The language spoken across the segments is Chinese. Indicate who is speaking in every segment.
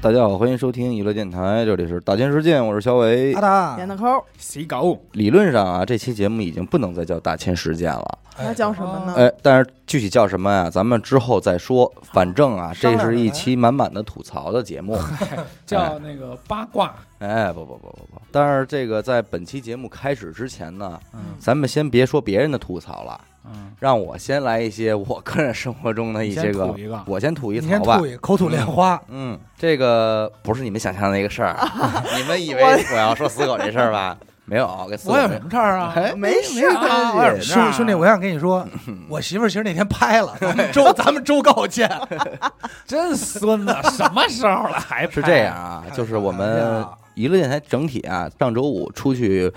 Speaker 1: 大家好，欢迎收听娱乐电台，这里是大千世界，我是小伟。
Speaker 2: 阿。达。
Speaker 3: 闫大抠，
Speaker 4: 洗狗，
Speaker 1: 理论上啊，这期节目已经不能再叫大千世界了，
Speaker 3: 那叫什么呢？
Speaker 1: 哎，但是具体叫什么呀？咱们之后再说。反正啊，这是一期满满的吐槽的节目。
Speaker 4: 叫那个八卦，
Speaker 1: 哎，不不不不不，但是这个在本期节目开始之前呢，
Speaker 4: 嗯
Speaker 1: 咱们先别说别人的吐槽了，
Speaker 4: 嗯，
Speaker 1: 让我先来一些我个人生活中的一些个我先吐一槽吧
Speaker 2: 吐。口吐莲花，
Speaker 1: 嗯，这个不是你们想象的那个事儿，你们以为我要说死狗这事儿吧？没有，
Speaker 4: 我有什么事儿啊？
Speaker 1: 哎
Speaker 3: 没事
Speaker 1: 没
Speaker 4: 啊我有
Speaker 1: 关系。
Speaker 2: 兄兄弟，我想跟你说，我媳妇儿其实那天拍了，咱们周 咱们周告见。
Speaker 4: 真孙子，什么时候了还
Speaker 1: 是这样啊，就是我们娱乐电台整体啊，上周五出去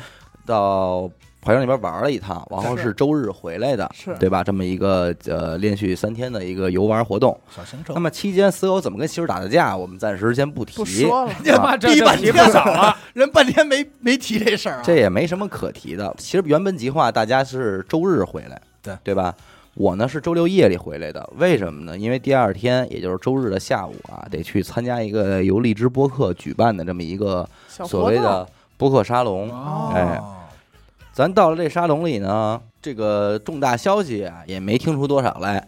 Speaker 1: 到淮阳那边玩了一趟，然后是周日回来的，
Speaker 3: 是
Speaker 1: 对吧？这么一个呃连续三天的一个游玩活动。
Speaker 2: 小行程
Speaker 1: 那，么期间死狗怎么跟媳妇打的架，我们暂时先不提，
Speaker 3: 不说了，
Speaker 4: 他妈这
Speaker 2: 逼半天 人半天没没提这事儿啊。
Speaker 1: 这也没什么可提的。其实原本计划大家是周日回来，
Speaker 2: 对
Speaker 1: 对吧？我呢是周六夜里回来的，为什么呢？因为第二天，也就是周日的下午啊，得去参加一个由荔枝播客举办的这么一个所谓的播客沙龙。
Speaker 4: 哦
Speaker 1: 哎咱到了这沙龙里呢，这个重大消息啊也没听出多少来，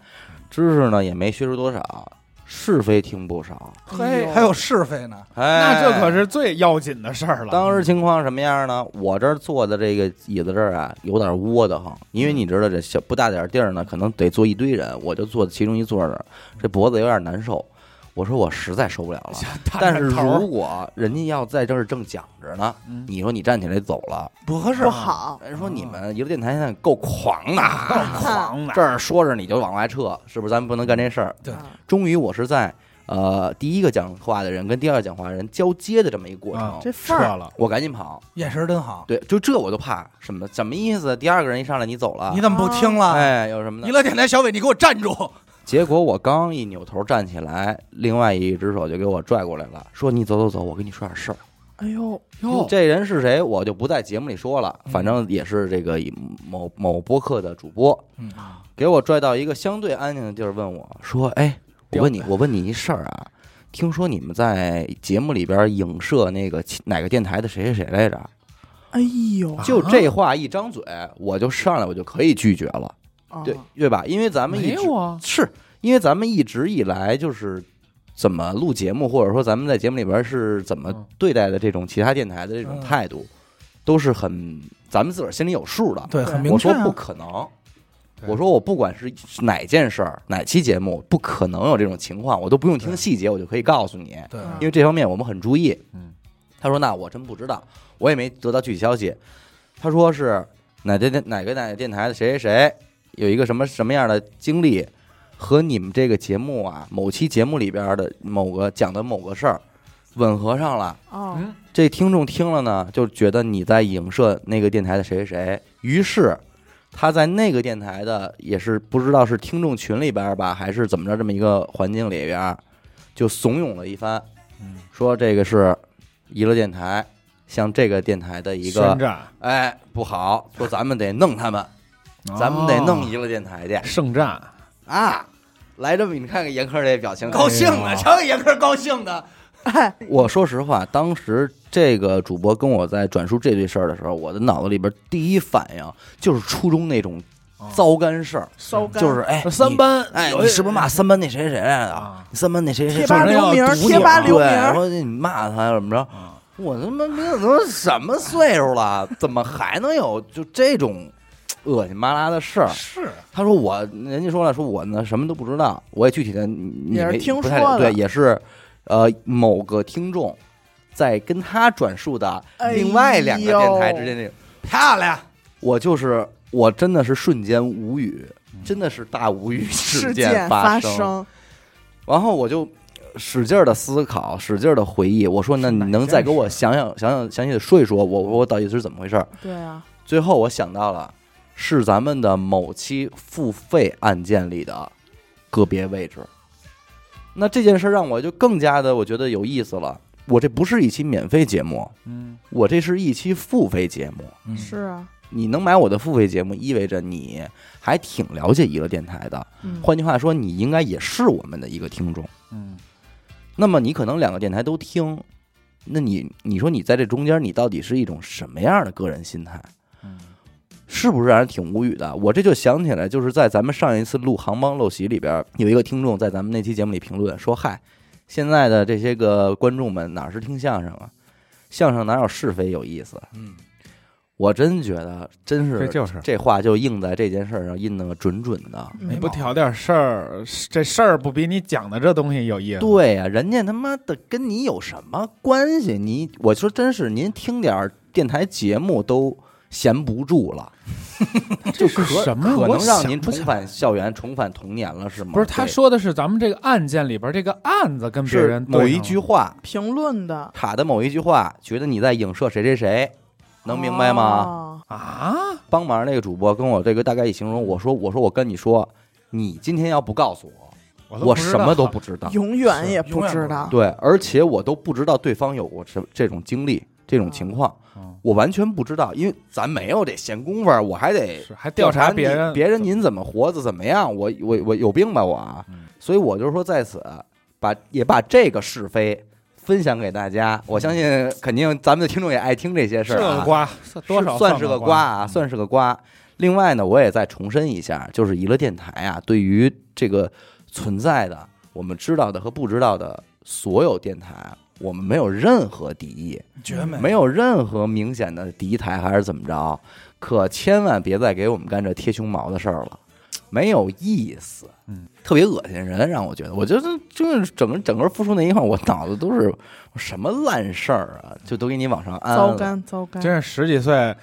Speaker 1: 知识呢也没学出多少，是非听不少。
Speaker 4: 嘿
Speaker 2: 还有是非呢，
Speaker 1: 哎，
Speaker 4: 那这可是最要紧的事儿了。
Speaker 1: 当时情况什么样呢？我这儿坐的这个椅子这儿啊，有点窝的慌，因为你知道这小不大点儿地儿呢，可能得坐一堆人，我就坐其中一座这儿，这脖子有点难受。我说我实在受不了了，但是如果人家要在这儿正讲着呢，
Speaker 4: 嗯
Speaker 1: 你说你站起来走了，
Speaker 2: 不合适，
Speaker 3: 不。好，
Speaker 1: 人说你们娱乐电台现在够狂的，够
Speaker 4: 狂的
Speaker 1: 这儿说着你就往外撤，是不是？咱们不能干这事儿。
Speaker 2: 对
Speaker 3: 啊
Speaker 1: 终于我是在呃第一个讲话的人跟第二个讲话的人交接的这么一个过程，
Speaker 4: 啊
Speaker 3: 这范儿，
Speaker 4: 撤了，
Speaker 1: 我赶紧跑。
Speaker 2: 眼神真好，
Speaker 1: 对，就这我都怕什么？什么意思？第二个人一上来你走了
Speaker 2: 你，怎么不听了？
Speaker 1: 哎，有什么
Speaker 2: 娱
Speaker 1: 呢？
Speaker 2: 乐电台小伟，你给我站住！
Speaker 1: 结果我刚一扭头站起来，另外一只手就给我拽过来了，说你走走走，我跟你说点事儿。
Speaker 3: 哎呦，
Speaker 4: 哟，
Speaker 1: 这人是谁？我就不在节目里说了，反正也是这个某某播客的主播，
Speaker 2: 嗯，
Speaker 1: 给我拽到一个相对安静的地儿，问我说：“哎，我问你，我问你一事儿啊，听说你们在节目里边影射那个哪个电台的谁谁谁来着？”
Speaker 3: 哎呦，
Speaker 1: 就这话一张嘴，我就上来，我就可以拒绝了，
Speaker 3: 啊
Speaker 1: 对对吧？因为咱们一直
Speaker 4: 没有啊，
Speaker 1: 是因为咱们一直以来就是怎么录节目，或者说咱们在节目里边是怎么
Speaker 4: 嗯
Speaker 1: 对待的这种其他电台的这种态度，都是很咱们自个儿心里有数的。
Speaker 2: 对，很明
Speaker 1: 我说
Speaker 2: 啊。
Speaker 1: 不可能，我说我不管是哪件事儿、哪期节目，不可能有这种情况，我都不用听细节，我就可以告诉你，
Speaker 2: 对，
Speaker 1: 因为这方面我们很注意。
Speaker 4: 嗯，
Speaker 1: 他说那我真不知道，我也没得到具体消息。他说是哪电哪个哪个电台的谁谁谁有一个什么什么样的经历，和你们这个节目啊某期节目里边的某个讲的某个事儿吻合上了。
Speaker 3: 哦，
Speaker 4: 嗯，
Speaker 1: 这听众听了呢，就觉得你在影射那个电台的谁谁谁，于是他在那个电台的也是不知道是听众群里边吧，还是怎么着这么一个环境里边，就怂恿了一番，
Speaker 4: 嗯
Speaker 1: 说这个是娱乐电台像这个电台的一个
Speaker 4: 宣战，
Speaker 1: 哎不好，说咱们得弄他们，咱们得弄一个电台去
Speaker 4: 圣战，
Speaker 1: 啊。来这么，你看看严科这表情，
Speaker 2: 高兴的，瞧严科高兴的，
Speaker 3: 哎，
Speaker 1: 我说实话，当时这个主播跟我在转述这堆事儿的时候，我的脑子里边第一反应就是初中那种糟干事儿，就是哎，
Speaker 4: 三班，
Speaker 1: 哎，你是不是骂三班那谁谁来着？
Speaker 4: 啊？
Speaker 1: 你三班那谁谁
Speaker 3: 贴吧留名贴吧留名
Speaker 1: 对，
Speaker 3: 儿，
Speaker 1: 说你骂他怎么着？
Speaker 4: 啊
Speaker 1: 我他妈没有都什么岁数了，怎么还能有就这种恶心巴拉的事儿？
Speaker 2: 是。
Speaker 1: 他说我，人家说了，说我呢什么都不知道，我也具体的你
Speaker 3: 也是
Speaker 1: 没
Speaker 3: 听说
Speaker 1: 了对，也是呃某个听众在跟他转述的
Speaker 3: 哎
Speaker 1: 另外两个电台之间那种，
Speaker 2: 漂亮，
Speaker 1: 我就是我真的是瞬间无语，真的是大无语
Speaker 3: 事
Speaker 1: 件
Speaker 3: 件发
Speaker 1: 生，
Speaker 3: 生，
Speaker 1: 然后我就使劲的思考，使劲的回忆，我说那你能再给我想想想想详细的说一说，我我到底是怎么回事儿？
Speaker 3: 对啊，
Speaker 1: 最后我想到了，是咱们的某期付费案件里的个别位置。那这件事让我就更加的我觉得有意思了。我这不是一期免费节目，
Speaker 4: 嗯，
Speaker 1: 我这是一期付费节目。
Speaker 4: 嗯
Speaker 3: 是啊，
Speaker 1: 你能买我的付费节目，意味着你还挺了解娱乐电台的。
Speaker 3: 嗯，
Speaker 1: 换句话说，你应该也是我们的一个听众。
Speaker 4: 嗯，
Speaker 1: 那么你可能两个电台都听，那你你说你在这中间，你到底是一种什么样的个人心态？
Speaker 4: 嗯
Speaker 1: 是不是让人挺无语的？我这就想起来，就是在咱们上一次录《航帮陋习》里边，有一个听众在咱们那期节目里评论说：“嗨，现在的这些个观众们哪是听相声啊？相声哪有是非有意思？”
Speaker 2: 嗯，
Speaker 1: 我真觉得，真是
Speaker 4: 这就是
Speaker 1: 这话就印在这件事儿上，印的准准的。
Speaker 4: 你不挑点事儿，这事儿不比你讲的这东西有意思？
Speaker 1: 对呀、人家他妈的跟你有什么关系？你我说真是，您听点儿电台节目都闲不住了，就可
Speaker 4: 什么
Speaker 1: 可能让您重返校园、重返童年了，是吗？
Speaker 4: 不是，他说的是咱们这个案件里边这个案子跟别
Speaker 1: 是
Speaker 4: 人
Speaker 1: 某一句话，
Speaker 3: 评论的，
Speaker 1: 卡的某一句话，觉得你在影射谁谁谁，能明白吗？
Speaker 3: 哦？
Speaker 4: 啊，
Speaker 1: 帮忙那个主播跟我这个大概一形容，我说我说我跟你说，你今天要不告诉我，我什么都不知道。
Speaker 3: 永远也
Speaker 2: 不
Speaker 3: 不知道。
Speaker 1: 对，而且我都不知道对方有过什这种经历、这种情况，
Speaker 4: 嗯
Speaker 1: 我完全不知道，因为咱没有这闲工夫，我还得
Speaker 4: 还调查别人，
Speaker 1: 别人您怎么活的怎么样，我我我有病吧我啊
Speaker 4: 嗯？
Speaker 1: 所以我就说在此把也把这个是非分享给大家，我相信肯定咱们的听众也爱听这些事儿啊，
Speaker 4: 个瓜，多少
Speaker 1: 算是
Speaker 4: 个
Speaker 1: 个瓜啊，算是个瓜。另外呢，我也再重申一下，就是娱乐电台啊，对于这个存在的我们知道的和不知道的所有电台，我们没有任何敌意，
Speaker 2: 绝美。
Speaker 1: 没有任何明显的敌台还是怎么着，可千万别再给我们干这贴胸毛的事儿了，没有意思，
Speaker 4: 嗯，
Speaker 1: 特别恶心人，让我觉得，我觉得就是整个整个复出那一块，我脑子都是什么烂事儿啊，就都给你往上安
Speaker 3: 糟
Speaker 1: 了。
Speaker 3: 干糟干，
Speaker 4: 真是十几岁，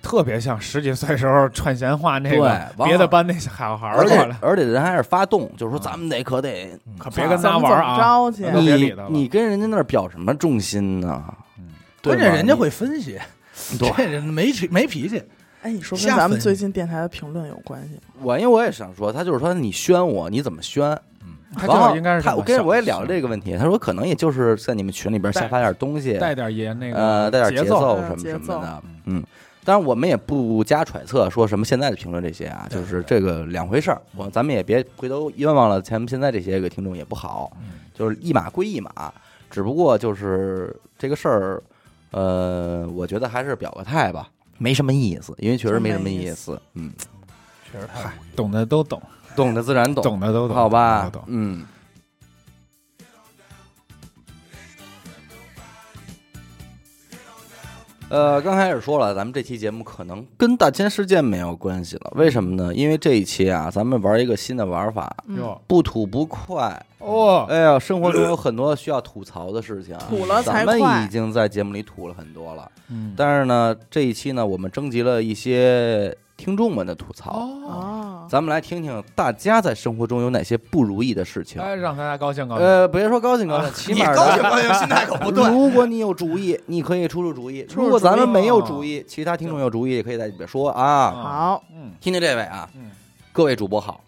Speaker 4: 特别像十几岁时候串闲话那
Speaker 1: 对
Speaker 4: 个
Speaker 1: 往
Speaker 4: 别的班那小孩儿
Speaker 1: 而且
Speaker 4: 过来，
Speaker 1: 而且人还是发动，就是说
Speaker 4: 啊。
Speaker 1: 咱们得可得，
Speaker 4: 可别跟他玩儿啊！
Speaker 3: 怎么着去
Speaker 4: 别理
Speaker 1: 你
Speaker 4: 他了。
Speaker 1: 你跟人家那儿表什么忠心呢？
Speaker 2: 关键人家会分析，
Speaker 1: 对。
Speaker 2: 这人没脾没脾气，
Speaker 3: 哎，你说跟咱们最近电台的评论有关系吗？
Speaker 1: 我因为我也想说，他就是说你宣我，你怎么宣？
Speaker 4: 他
Speaker 1: 然后
Speaker 4: 就应该是
Speaker 1: 他，我跟我也聊这个问题，他说可能也就是在你们群里边瞎发点东西，
Speaker 4: 带点爷那个
Speaker 1: 呃，带点
Speaker 4: 节
Speaker 1: 奏
Speaker 3: 嗯
Speaker 1: 什么什么
Speaker 3: 节奏。
Speaker 1: 的，嗯。当然，我们也不加揣测，说什么现在的评论这些啊，就是这个两回事儿。我咱们也别回头冤枉了咱们现在这些个听众也不好，
Speaker 4: 嗯
Speaker 1: 就是一码归一码，只不过就是这个事儿，呃，我觉得还是表个态吧，没什么意思，因为确实没什么意思。嗯，
Speaker 2: 确实太
Speaker 4: 懂的都懂，
Speaker 1: 懂的自然懂，
Speaker 4: 懂的都懂，
Speaker 1: 好吧。嗯。呃，刚开始说了，咱们这期节目可能跟大千世界没有关系了，为什么呢？因为这一期啊，咱们玩一个新的玩法，
Speaker 3: 嗯
Speaker 1: 不吐不快。
Speaker 4: 哦，
Speaker 1: 哎呀，生活中有很多需要吐槽的事情啊，
Speaker 3: 吐了才
Speaker 1: 咱们已经在节目里吐了很多了，
Speaker 4: 嗯，
Speaker 1: 但是呢，这一期呢，我们征集了一些听众们的吐槽，咱们来听听大家在生活中有哪些不如意的事情。
Speaker 4: 哎，让大家高兴高兴。
Speaker 1: 呃，别说高兴高兴，起码
Speaker 2: 高兴高兴，心态可不对。
Speaker 1: 如果你有主意，你可以出出主意；如果咱们没有
Speaker 4: 主意，
Speaker 1: 其他听众有主意也可以在里边说啊。
Speaker 3: 好，
Speaker 4: 嗯
Speaker 1: 听听这位啊，
Speaker 4: 嗯，
Speaker 1: 各位主播好，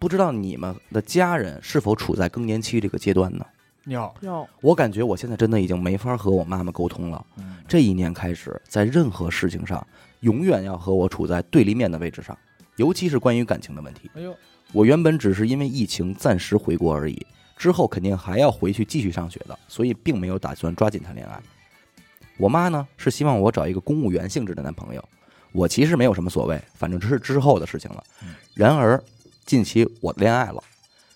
Speaker 1: 不知道你们的家人是否处在更年期这个阶段呢？
Speaker 4: 有
Speaker 3: 有，
Speaker 1: 我感觉我现在真的已经没法和我妈妈沟通了。
Speaker 4: 嗯
Speaker 1: 这一年开始，在任何事情上，永远要和我处在对立面的位置上，尤其是关于感情的问题。
Speaker 4: 哎呦，
Speaker 1: 我原本只是因为疫情暂时回国而已，之后肯定还要回去继续上学的，所以并没有打算抓紧谈恋爱。我妈呢是希望我找一个公务员性质的男朋友，我其实没有什么所谓，反正这是之后的事情了
Speaker 4: 嗯。
Speaker 1: 然而近期我恋爱了，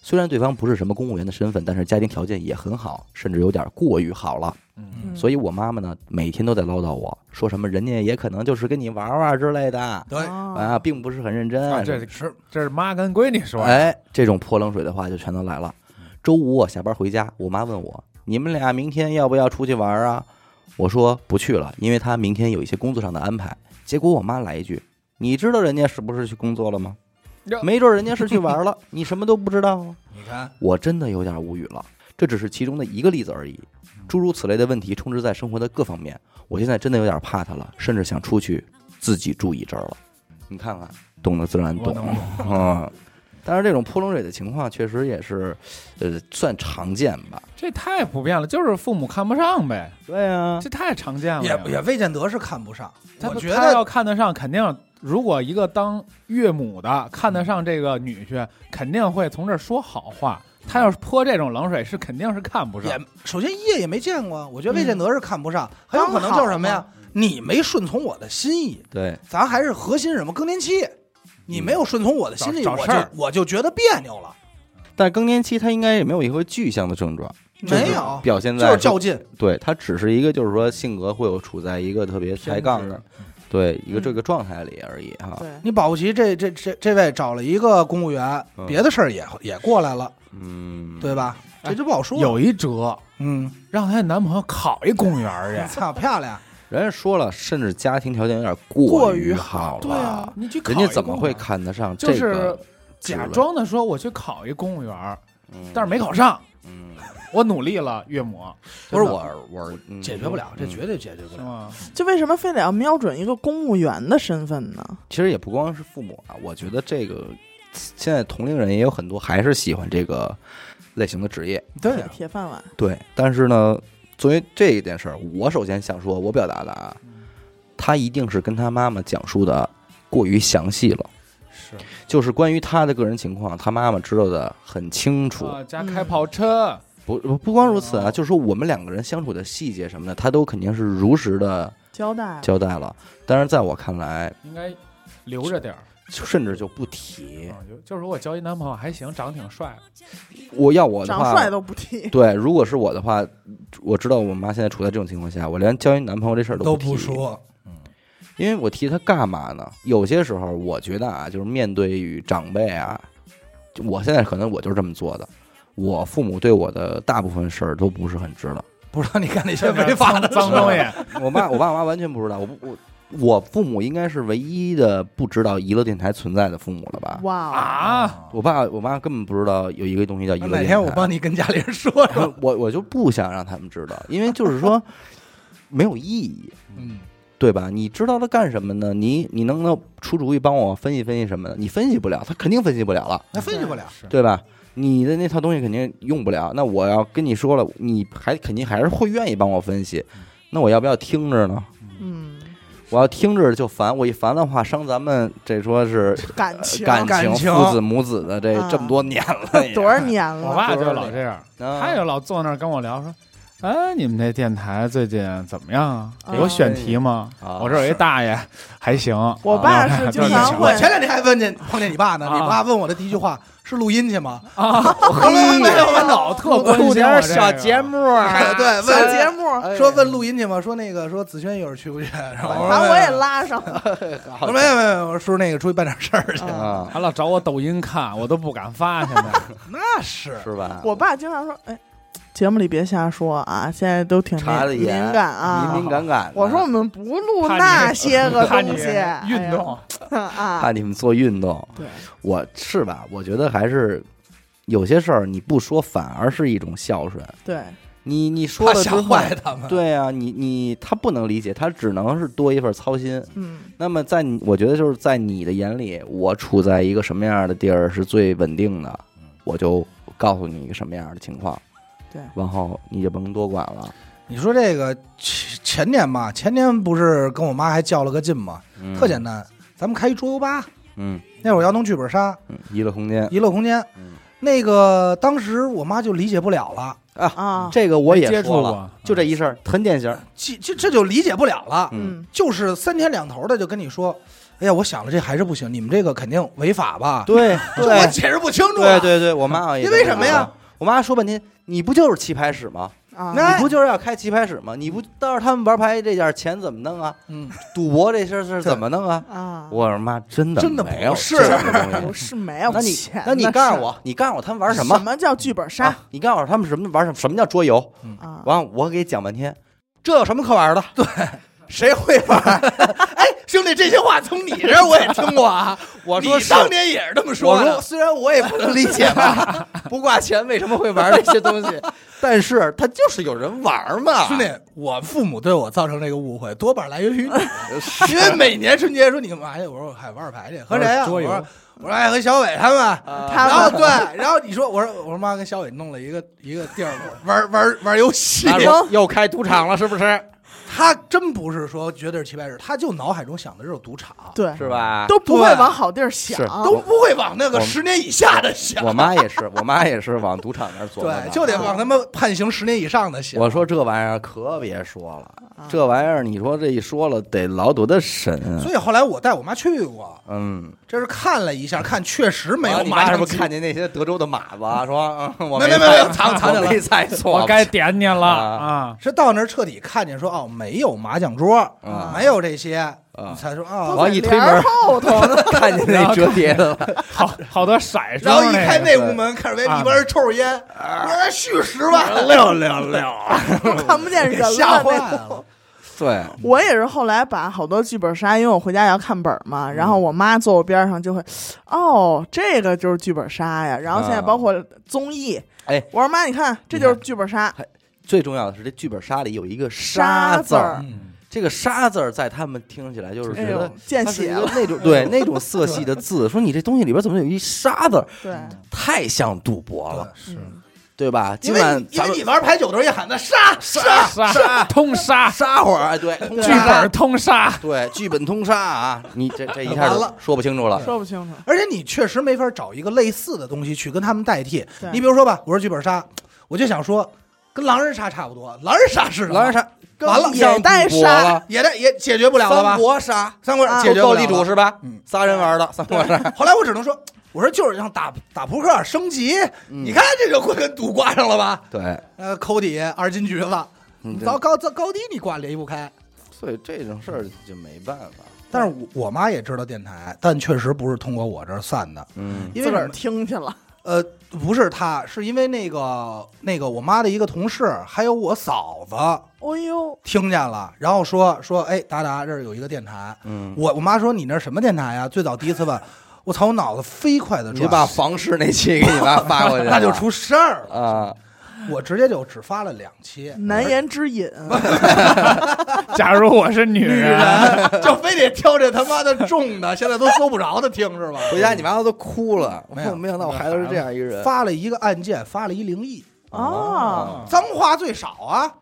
Speaker 1: 虽然对方不是什么公务员的身份，但是家庭条件也很好，甚至有点过于好了。
Speaker 4: 嗯
Speaker 3: 嗯
Speaker 1: 所以我妈妈呢每天都在唠叨我说什么人家也可能就是跟你玩玩之类的
Speaker 2: 对，
Speaker 3: 哦
Speaker 1: 啊，并不是很认真。
Speaker 4: 啊，这
Speaker 2: 是
Speaker 4: 这是妈跟闺女说的，
Speaker 1: 哎，这种泼冷水的话就全都来了。周五我下班回家，我妈问我：“你们俩明天要不要出去玩啊？”我说不去了，因为她明天有一些工作上的安排。结果我妈来一句：“你知道人家是不是去工作了吗？没准人家是去玩了，你什么都不知道啊。”
Speaker 2: 你看，
Speaker 1: 我真的有点无语了。这只是其中的一个例子而已，诸如此类的问题充斥在生活的各方面。我现在真的有点怕他了，甚至想出去自己住一阵儿了。你看看，懂的自然懂
Speaker 4: 我能
Speaker 1: 啊。但是这种泼冷水的情况确实也是，呃，算常见吧？
Speaker 4: 这太普遍了，就是父母看不上呗，
Speaker 1: 对啊，
Speaker 4: 这太常见了。
Speaker 2: 也也未见得是看不上。
Speaker 4: 他
Speaker 2: 我觉得
Speaker 4: 他要看得上，肯定如果一个当岳母的看得上这个女婿，肯定会从这儿说好话，他要是泼这种冷水，是肯定是看不上
Speaker 2: 也。首先一夜也没见过，我觉得魏建德是看不上，很有可能就是什么呀？你没顺从我的心意，
Speaker 1: 对，
Speaker 2: 咱还是核心是什么更年期，你没有顺从我的心意，我就我就觉得别扭了。
Speaker 1: 但更年期他应该也没有一个具象的症状，
Speaker 2: 没有，
Speaker 1: 表现在
Speaker 2: 就是较劲。
Speaker 1: 对他只是一个就是说性格会有处在一个特别抬杠的，对一个这个状态里而已哈。
Speaker 3: 对，
Speaker 2: 你保不齐这这这这位找了一个公务员，
Speaker 1: 嗯
Speaker 2: 别的事儿也也过来了，
Speaker 1: 嗯，
Speaker 2: 对吧？
Speaker 4: 哎
Speaker 2: 这就不好说。
Speaker 4: 有一折，
Speaker 2: 嗯，
Speaker 4: 让她男朋友考一公务员去。
Speaker 2: 操，漂亮，
Speaker 1: 人家说了，甚至家庭条件有点过
Speaker 3: 过于
Speaker 1: 好了，
Speaker 4: 对啊，你去考
Speaker 1: 人
Speaker 4: 一
Speaker 1: 家怎么会
Speaker 4: 公务员？
Speaker 1: 看得上这
Speaker 4: 就是
Speaker 1: 个？
Speaker 4: 假装的说我去考一公务员，
Speaker 1: 嗯
Speaker 4: 但是没考上，
Speaker 1: 嗯，
Speaker 4: 我努力了，岳母
Speaker 2: 不是
Speaker 1: 我我嗯。
Speaker 2: 解决不了，这
Speaker 1: 嗯
Speaker 2: 绝对解决不了。
Speaker 3: 就为什么非得要瞄准一个公务员的身份呢？
Speaker 1: 其实也不光是父母啊，我觉得这个现在同龄人也有很多还是喜欢这个类型的职业，
Speaker 2: 对
Speaker 3: 铁铁饭碗，
Speaker 1: 对。但是呢，作为这一件事儿，我首先想说，我表达的啊，他一定是跟他妈妈讲述的过于详细了，
Speaker 4: 是。
Speaker 1: 就是关于他的个人情况，他妈妈知道的很清楚。
Speaker 4: 啊，家开跑车，
Speaker 1: 不不不光如此啊，
Speaker 4: 哦
Speaker 1: 就是说我们两个人相处的细节什么的，他都肯定是如实的
Speaker 3: 交代了
Speaker 1: 交代了。但是在我看来，
Speaker 4: 应该留着点儿。
Speaker 1: 甚至就不提。
Speaker 4: 啊就就是我交一男朋友还行，长得挺帅，
Speaker 1: 我要我的话，
Speaker 3: 长帅都不提。
Speaker 1: 对，如果是我的话，我知道我妈现在处在这种情况下，我连交一男朋友这事儿
Speaker 2: 都
Speaker 1: 不提，
Speaker 2: 不说，
Speaker 1: 因为我提他干嘛呢？有些时候我觉得啊，就是面对于长辈啊，就我现在可能我就是这么做的。我父母对我的大部分事儿都不是很知道，
Speaker 2: 不知道你干那些违法的
Speaker 4: 脏
Speaker 2: 事儿
Speaker 4: 东西。
Speaker 1: 我爸我爸我妈完全不知道，我不我我父母应该是唯一的不知道娱乐电台存在的父母了吧？
Speaker 3: 哇
Speaker 4: 啊，
Speaker 1: 我爸我妈根本不知道有一个东西叫娱乐电台。
Speaker 2: 哪天我帮你跟家里人说说。
Speaker 1: 我我就不想让他们知道，因为就是说没有意义，
Speaker 2: 嗯，
Speaker 1: 对吧？你知道他干什么呢？你你能不能出主意帮我分析分析什么的？你分析不了，他肯定分析不了了，
Speaker 2: 那分析不了。
Speaker 1: 对吧？你的那套东西肯定用不了。那我要跟你说了，你还肯定还是会愿意帮我分析。那我要不要听着呢？
Speaker 3: 嗯，
Speaker 1: 我要听着就烦，我一烦的话，伤咱们这说是
Speaker 3: 感情
Speaker 1: 感
Speaker 2: 感情
Speaker 1: 父子母子的这
Speaker 3: 啊
Speaker 1: 这么多年了，
Speaker 3: 多少年了？
Speaker 4: 我爸就老这样，
Speaker 1: 啊
Speaker 4: 他就老坐那儿跟我聊说。哎，你们那电台最近怎么样啊？
Speaker 3: 啊
Speaker 4: 有选题吗？
Speaker 1: 啊
Speaker 4: 我这有一大爷，还行。
Speaker 3: 我爸是经常
Speaker 2: 我
Speaker 3: 会
Speaker 2: 前两天还问见碰见你爸呢，
Speaker 4: 啊
Speaker 2: 你爸问我的第一句话是录音去吗？
Speaker 4: 啊，
Speaker 2: 我
Speaker 4: 没有，我老特关心我这个
Speaker 1: 目啊
Speaker 2: 对，
Speaker 3: 小
Speaker 2: 问
Speaker 3: 节目，
Speaker 1: 哎
Speaker 2: 说问录音去吗？说那个说子轩一会儿去不去？然后我说
Speaker 3: 把我也拉上。
Speaker 2: 我说没有没有，我说叔那个出去办点事儿去。
Speaker 3: 啊
Speaker 1: 啊，
Speaker 4: 还老找我抖音看，我都不敢发。现在
Speaker 2: 那是
Speaker 1: 是吧？
Speaker 3: 我爸经常说：“哎，节目里别瞎说啊，现在都挺敏感啊。
Speaker 1: 敏敏感感。
Speaker 3: 我说我们不录那些个东西，
Speaker 4: 运动，
Speaker 1: 怕，你们做运动，
Speaker 3: 对，
Speaker 1: 我是吧？我觉得还是有些事儿你不说，反而是一种孝顺。
Speaker 3: 对，
Speaker 1: 你你说了之后，
Speaker 2: 坏他们。
Speaker 1: 对啊，你你他不能理解，他只能是多一份操心。
Speaker 3: 嗯，
Speaker 1: 那么在你，我觉得就是在你的眼里，我处在一个什么样的地儿是最稳定的，我就告诉你一个什么样的情况。
Speaker 3: 对
Speaker 1: 往后你就甭多管了。
Speaker 2: 你说这个前前年吧，前年不是跟我妈还较了个劲吗？
Speaker 1: 嗯
Speaker 2: 特简单，咱们开一桌游吧。
Speaker 1: 嗯
Speaker 2: 那会儿要弄剧本杀，
Speaker 1: 嗯，娱乐空间
Speaker 2: 娱乐空间。
Speaker 1: 嗯
Speaker 2: 那个当时我妈就理解不了了，
Speaker 3: 啊，
Speaker 1: 这个我也
Speaker 4: 接触过，
Speaker 1: 就这一事儿，很典型。
Speaker 2: 这这这就理解不了了。
Speaker 1: 嗯
Speaker 3: 嗯，
Speaker 2: 就是三天两头的就跟你说，哎呀，我想了这还是不行，你们这个肯定违法吧？
Speaker 1: 对
Speaker 2: 对我解释不清楚啊。
Speaker 1: 对对对，我妈也
Speaker 2: 因为什么呀？
Speaker 1: 我妈说半天，你不就是棋牌室吗？
Speaker 3: 啊，
Speaker 2: 那
Speaker 1: 你不就是要开棋牌室吗？你不到时候他们玩牌这点钱怎么弄啊？
Speaker 2: 嗯，
Speaker 1: 赌博这事儿是怎么弄啊？
Speaker 3: 啊，
Speaker 1: 我说妈，真的
Speaker 2: 真的
Speaker 1: 没有
Speaker 2: 不是
Speaker 3: 不。是没有
Speaker 1: 那你那你告诉我，你告诉我他们玩什么？
Speaker 3: 什么叫剧本杀
Speaker 1: 啊？你告诉我他们什么玩什么？什么叫桌游？
Speaker 3: 啊？
Speaker 1: 完了，我给你讲半天，这有什么可玩的？
Speaker 2: 谁会玩？哎，兄弟，这些话从你这儿我也听过啊。
Speaker 1: 我说是
Speaker 2: 你当年也是这么说的
Speaker 1: 我说，。虽然我也不能理解吧，不挂钱为什么会玩这些东西，但是他就是有人玩嘛。
Speaker 2: 兄弟，我父母对我造成这个误会，多半来源于你，因为每年春节说你干嘛去？我说我嗨玩会牌去，和谁呀？我
Speaker 4: 桌游
Speaker 2: 说我说哎和小伟他们。
Speaker 1: 啊
Speaker 3: 他们
Speaker 2: 然后对，然后你说我说我说妈跟小伟弄了一个一个地儿玩玩玩游戏，
Speaker 1: 又开赌场了，是不是？
Speaker 2: 他真不是说绝对是棋牌室，他就脑海中想的就是赌场，
Speaker 3: 对，
Speaker 1: 是吧？
Speaker 3: 都不会往好地儿想。
Speaker 1: 是，
Speaker 2: 都不会往那个十年以下的想。
Speaker 1: 我妈也是，我妈也是往赌场那儿琢磨
Speaker 2: 对，就得往他们判刑十年以上的想。
Speaker 1: 我说这玩意儿可别说了，
Speaker 3: 啊。
Speaker 1: 这玩意儿你说这一说了得劳多的神啊！
Speaker 2: 所以后来我带我妈去过，
Speaker 1: 嗯，
Speaker 2: 这是看了一下，看确实没有
Speaker 1: 你妈是不是看见那些德州的马子啊？说，嗯，我
Speaker 2: 没没没
Speaker 1: 有
Speaker 2: 没藏藏起来了。
Speaker 1: 猜错，
Speaker 4: 我该点你了
Speaker 1: 啊。
Speaker 4: 啊！
Speaker 2: 是到那儿彻底看见说哦，没有麻将桌，
Speaker 1: 啊。
Speaker 2: 没有这些，
Speaker 1: 啊。
Speaker 2: 你才说
Speaker 3: 都
Speaker 2: 哦。
Speaker 1: 往一推门
Speaker 3: 后头，
Speaker 1: 看见那折叠的了，
Speaker 4: 好好多色声，
Speaker 2: 然后一开
Speaker 4: 那
Speaker 2: 内屋门，开始为
Speaker 4: 啊。
Speaker 2: 里边抽着烟，我来续十万，
Speaker 1: 六六六，
Speaker 3: 都 看不见人了。
Speaker 2: 吓坏。了。
Speaker 1: 对，
Speaker 3: 我也是后来把好多剧本杀，因为我回家也要看本嘛，然后我妈坐我边上就会，哦，这个就是剧本杀呀。然后现在包括综艺，
Speaker 1: 哎，
Speaker 3: 我说妈，你看这就是剧本杀，
Speaker 1: 最重要的是这剧本杀里有一个
Speaker 3: 杀字儿
Speaker 1: 这个杀字儿在他们听起来就是
Speaker 3: 哎呦
Speaker 1: 觉得。
Speaker 3: 见血了，
Speaker 1: 那种 对那种色系的字，说你这东西里边怎么有一杀字儿，
Speaker 3: 对，
Speaker 1: 太像赌博了，
Speaker 2: 是
Speaker 3: 嗯
Speaker 1: 对吧？今晚
Speaker 2: 因为
Speaker 1: 咱
Speaker 2: 你玩牌九的时候也喊的杀杀，
Speaker 4: 杀杀通杀，
Speaker 1: 杀会儿，哎，对，
Speaker 4: 剧本通杀，
Speaker 1: 对剧本通杀啊！你这这一下就
Speaker 2: 完了
Speaker 1: 说不清楚了。
Speaker 3: 说不清楚。
Speaker 2: 而且你确实没法找一个类似的东西去跟他们代替。你比如说吧，我说剧本杀，我就想说跟狼人杀差不多，狼人杀是什么
Speaker 1: 狼人杀
Speaker 2: 完了
Speaker 3: 也带杀，
Speaker 2: 也带也解决不了了吧
Speaker 1: 三？国杀，
Speaker 2: 三国
Speaker 3: 啊
Speaker 2: 解决
Speaker 1: 斗地主是吧？
Speaker 2: 嗯，
Speaker 1: 仨人玩的三国杀，
Speaker 2: 后来我只能说，我说就是像打打扑克升级，
Speaker 1: 嗯
Speaker 2: 你看这个会跟赌挂上了吧？
Speaker 1: 对，
Speaker 2: 呃，抠底二斤橘子，
Speaker 1: 嗯
Speaker 2: 糟高糟高低你挂离不开。
Speaker 1: 所以这种事儿就没办法。
Speaker 2: 但是我我妈也知道电台，但确实不是通过我这儿散的，
Speaker 1: 嗯
Speaker 2: 因为
Speaker 3: 自个儿听去了，
Speaker 2: 呃，不是他，是因为那个那个我妈的一个同事，还有我嫂子
Speaker 3: 哎呦，
Speaker 2: 听见了，然后说说，哎，达达这儿有一个电台，
Speaker 1: 嗯，
Speaker 2: 我我妈说你那什么电台呀？最早第一次问，我操，我脑子飞快的转，
Speaker 1: 你把房事那期给你妈发过去，
Speaker 2: 那就出事儿了。
Speaker 1: 啊，
Speaker 2: 我直接就只发了两期，
Speaker 3: 难言之隐，
Speaker 4: 假如我是女人，
Speaker 2: 就非得挑这他妈的重的，现在都搜不着的听是吧？
Speaker 1: 回家你妈都哭了。
Speaker 2: 没
Speaker 1: 没想到我孩子是这样一个人。
Speaker 2: 发了一个案件，发了一灵异，
Speaker 3: 啊，
Speaker 2: 脏话最少啊，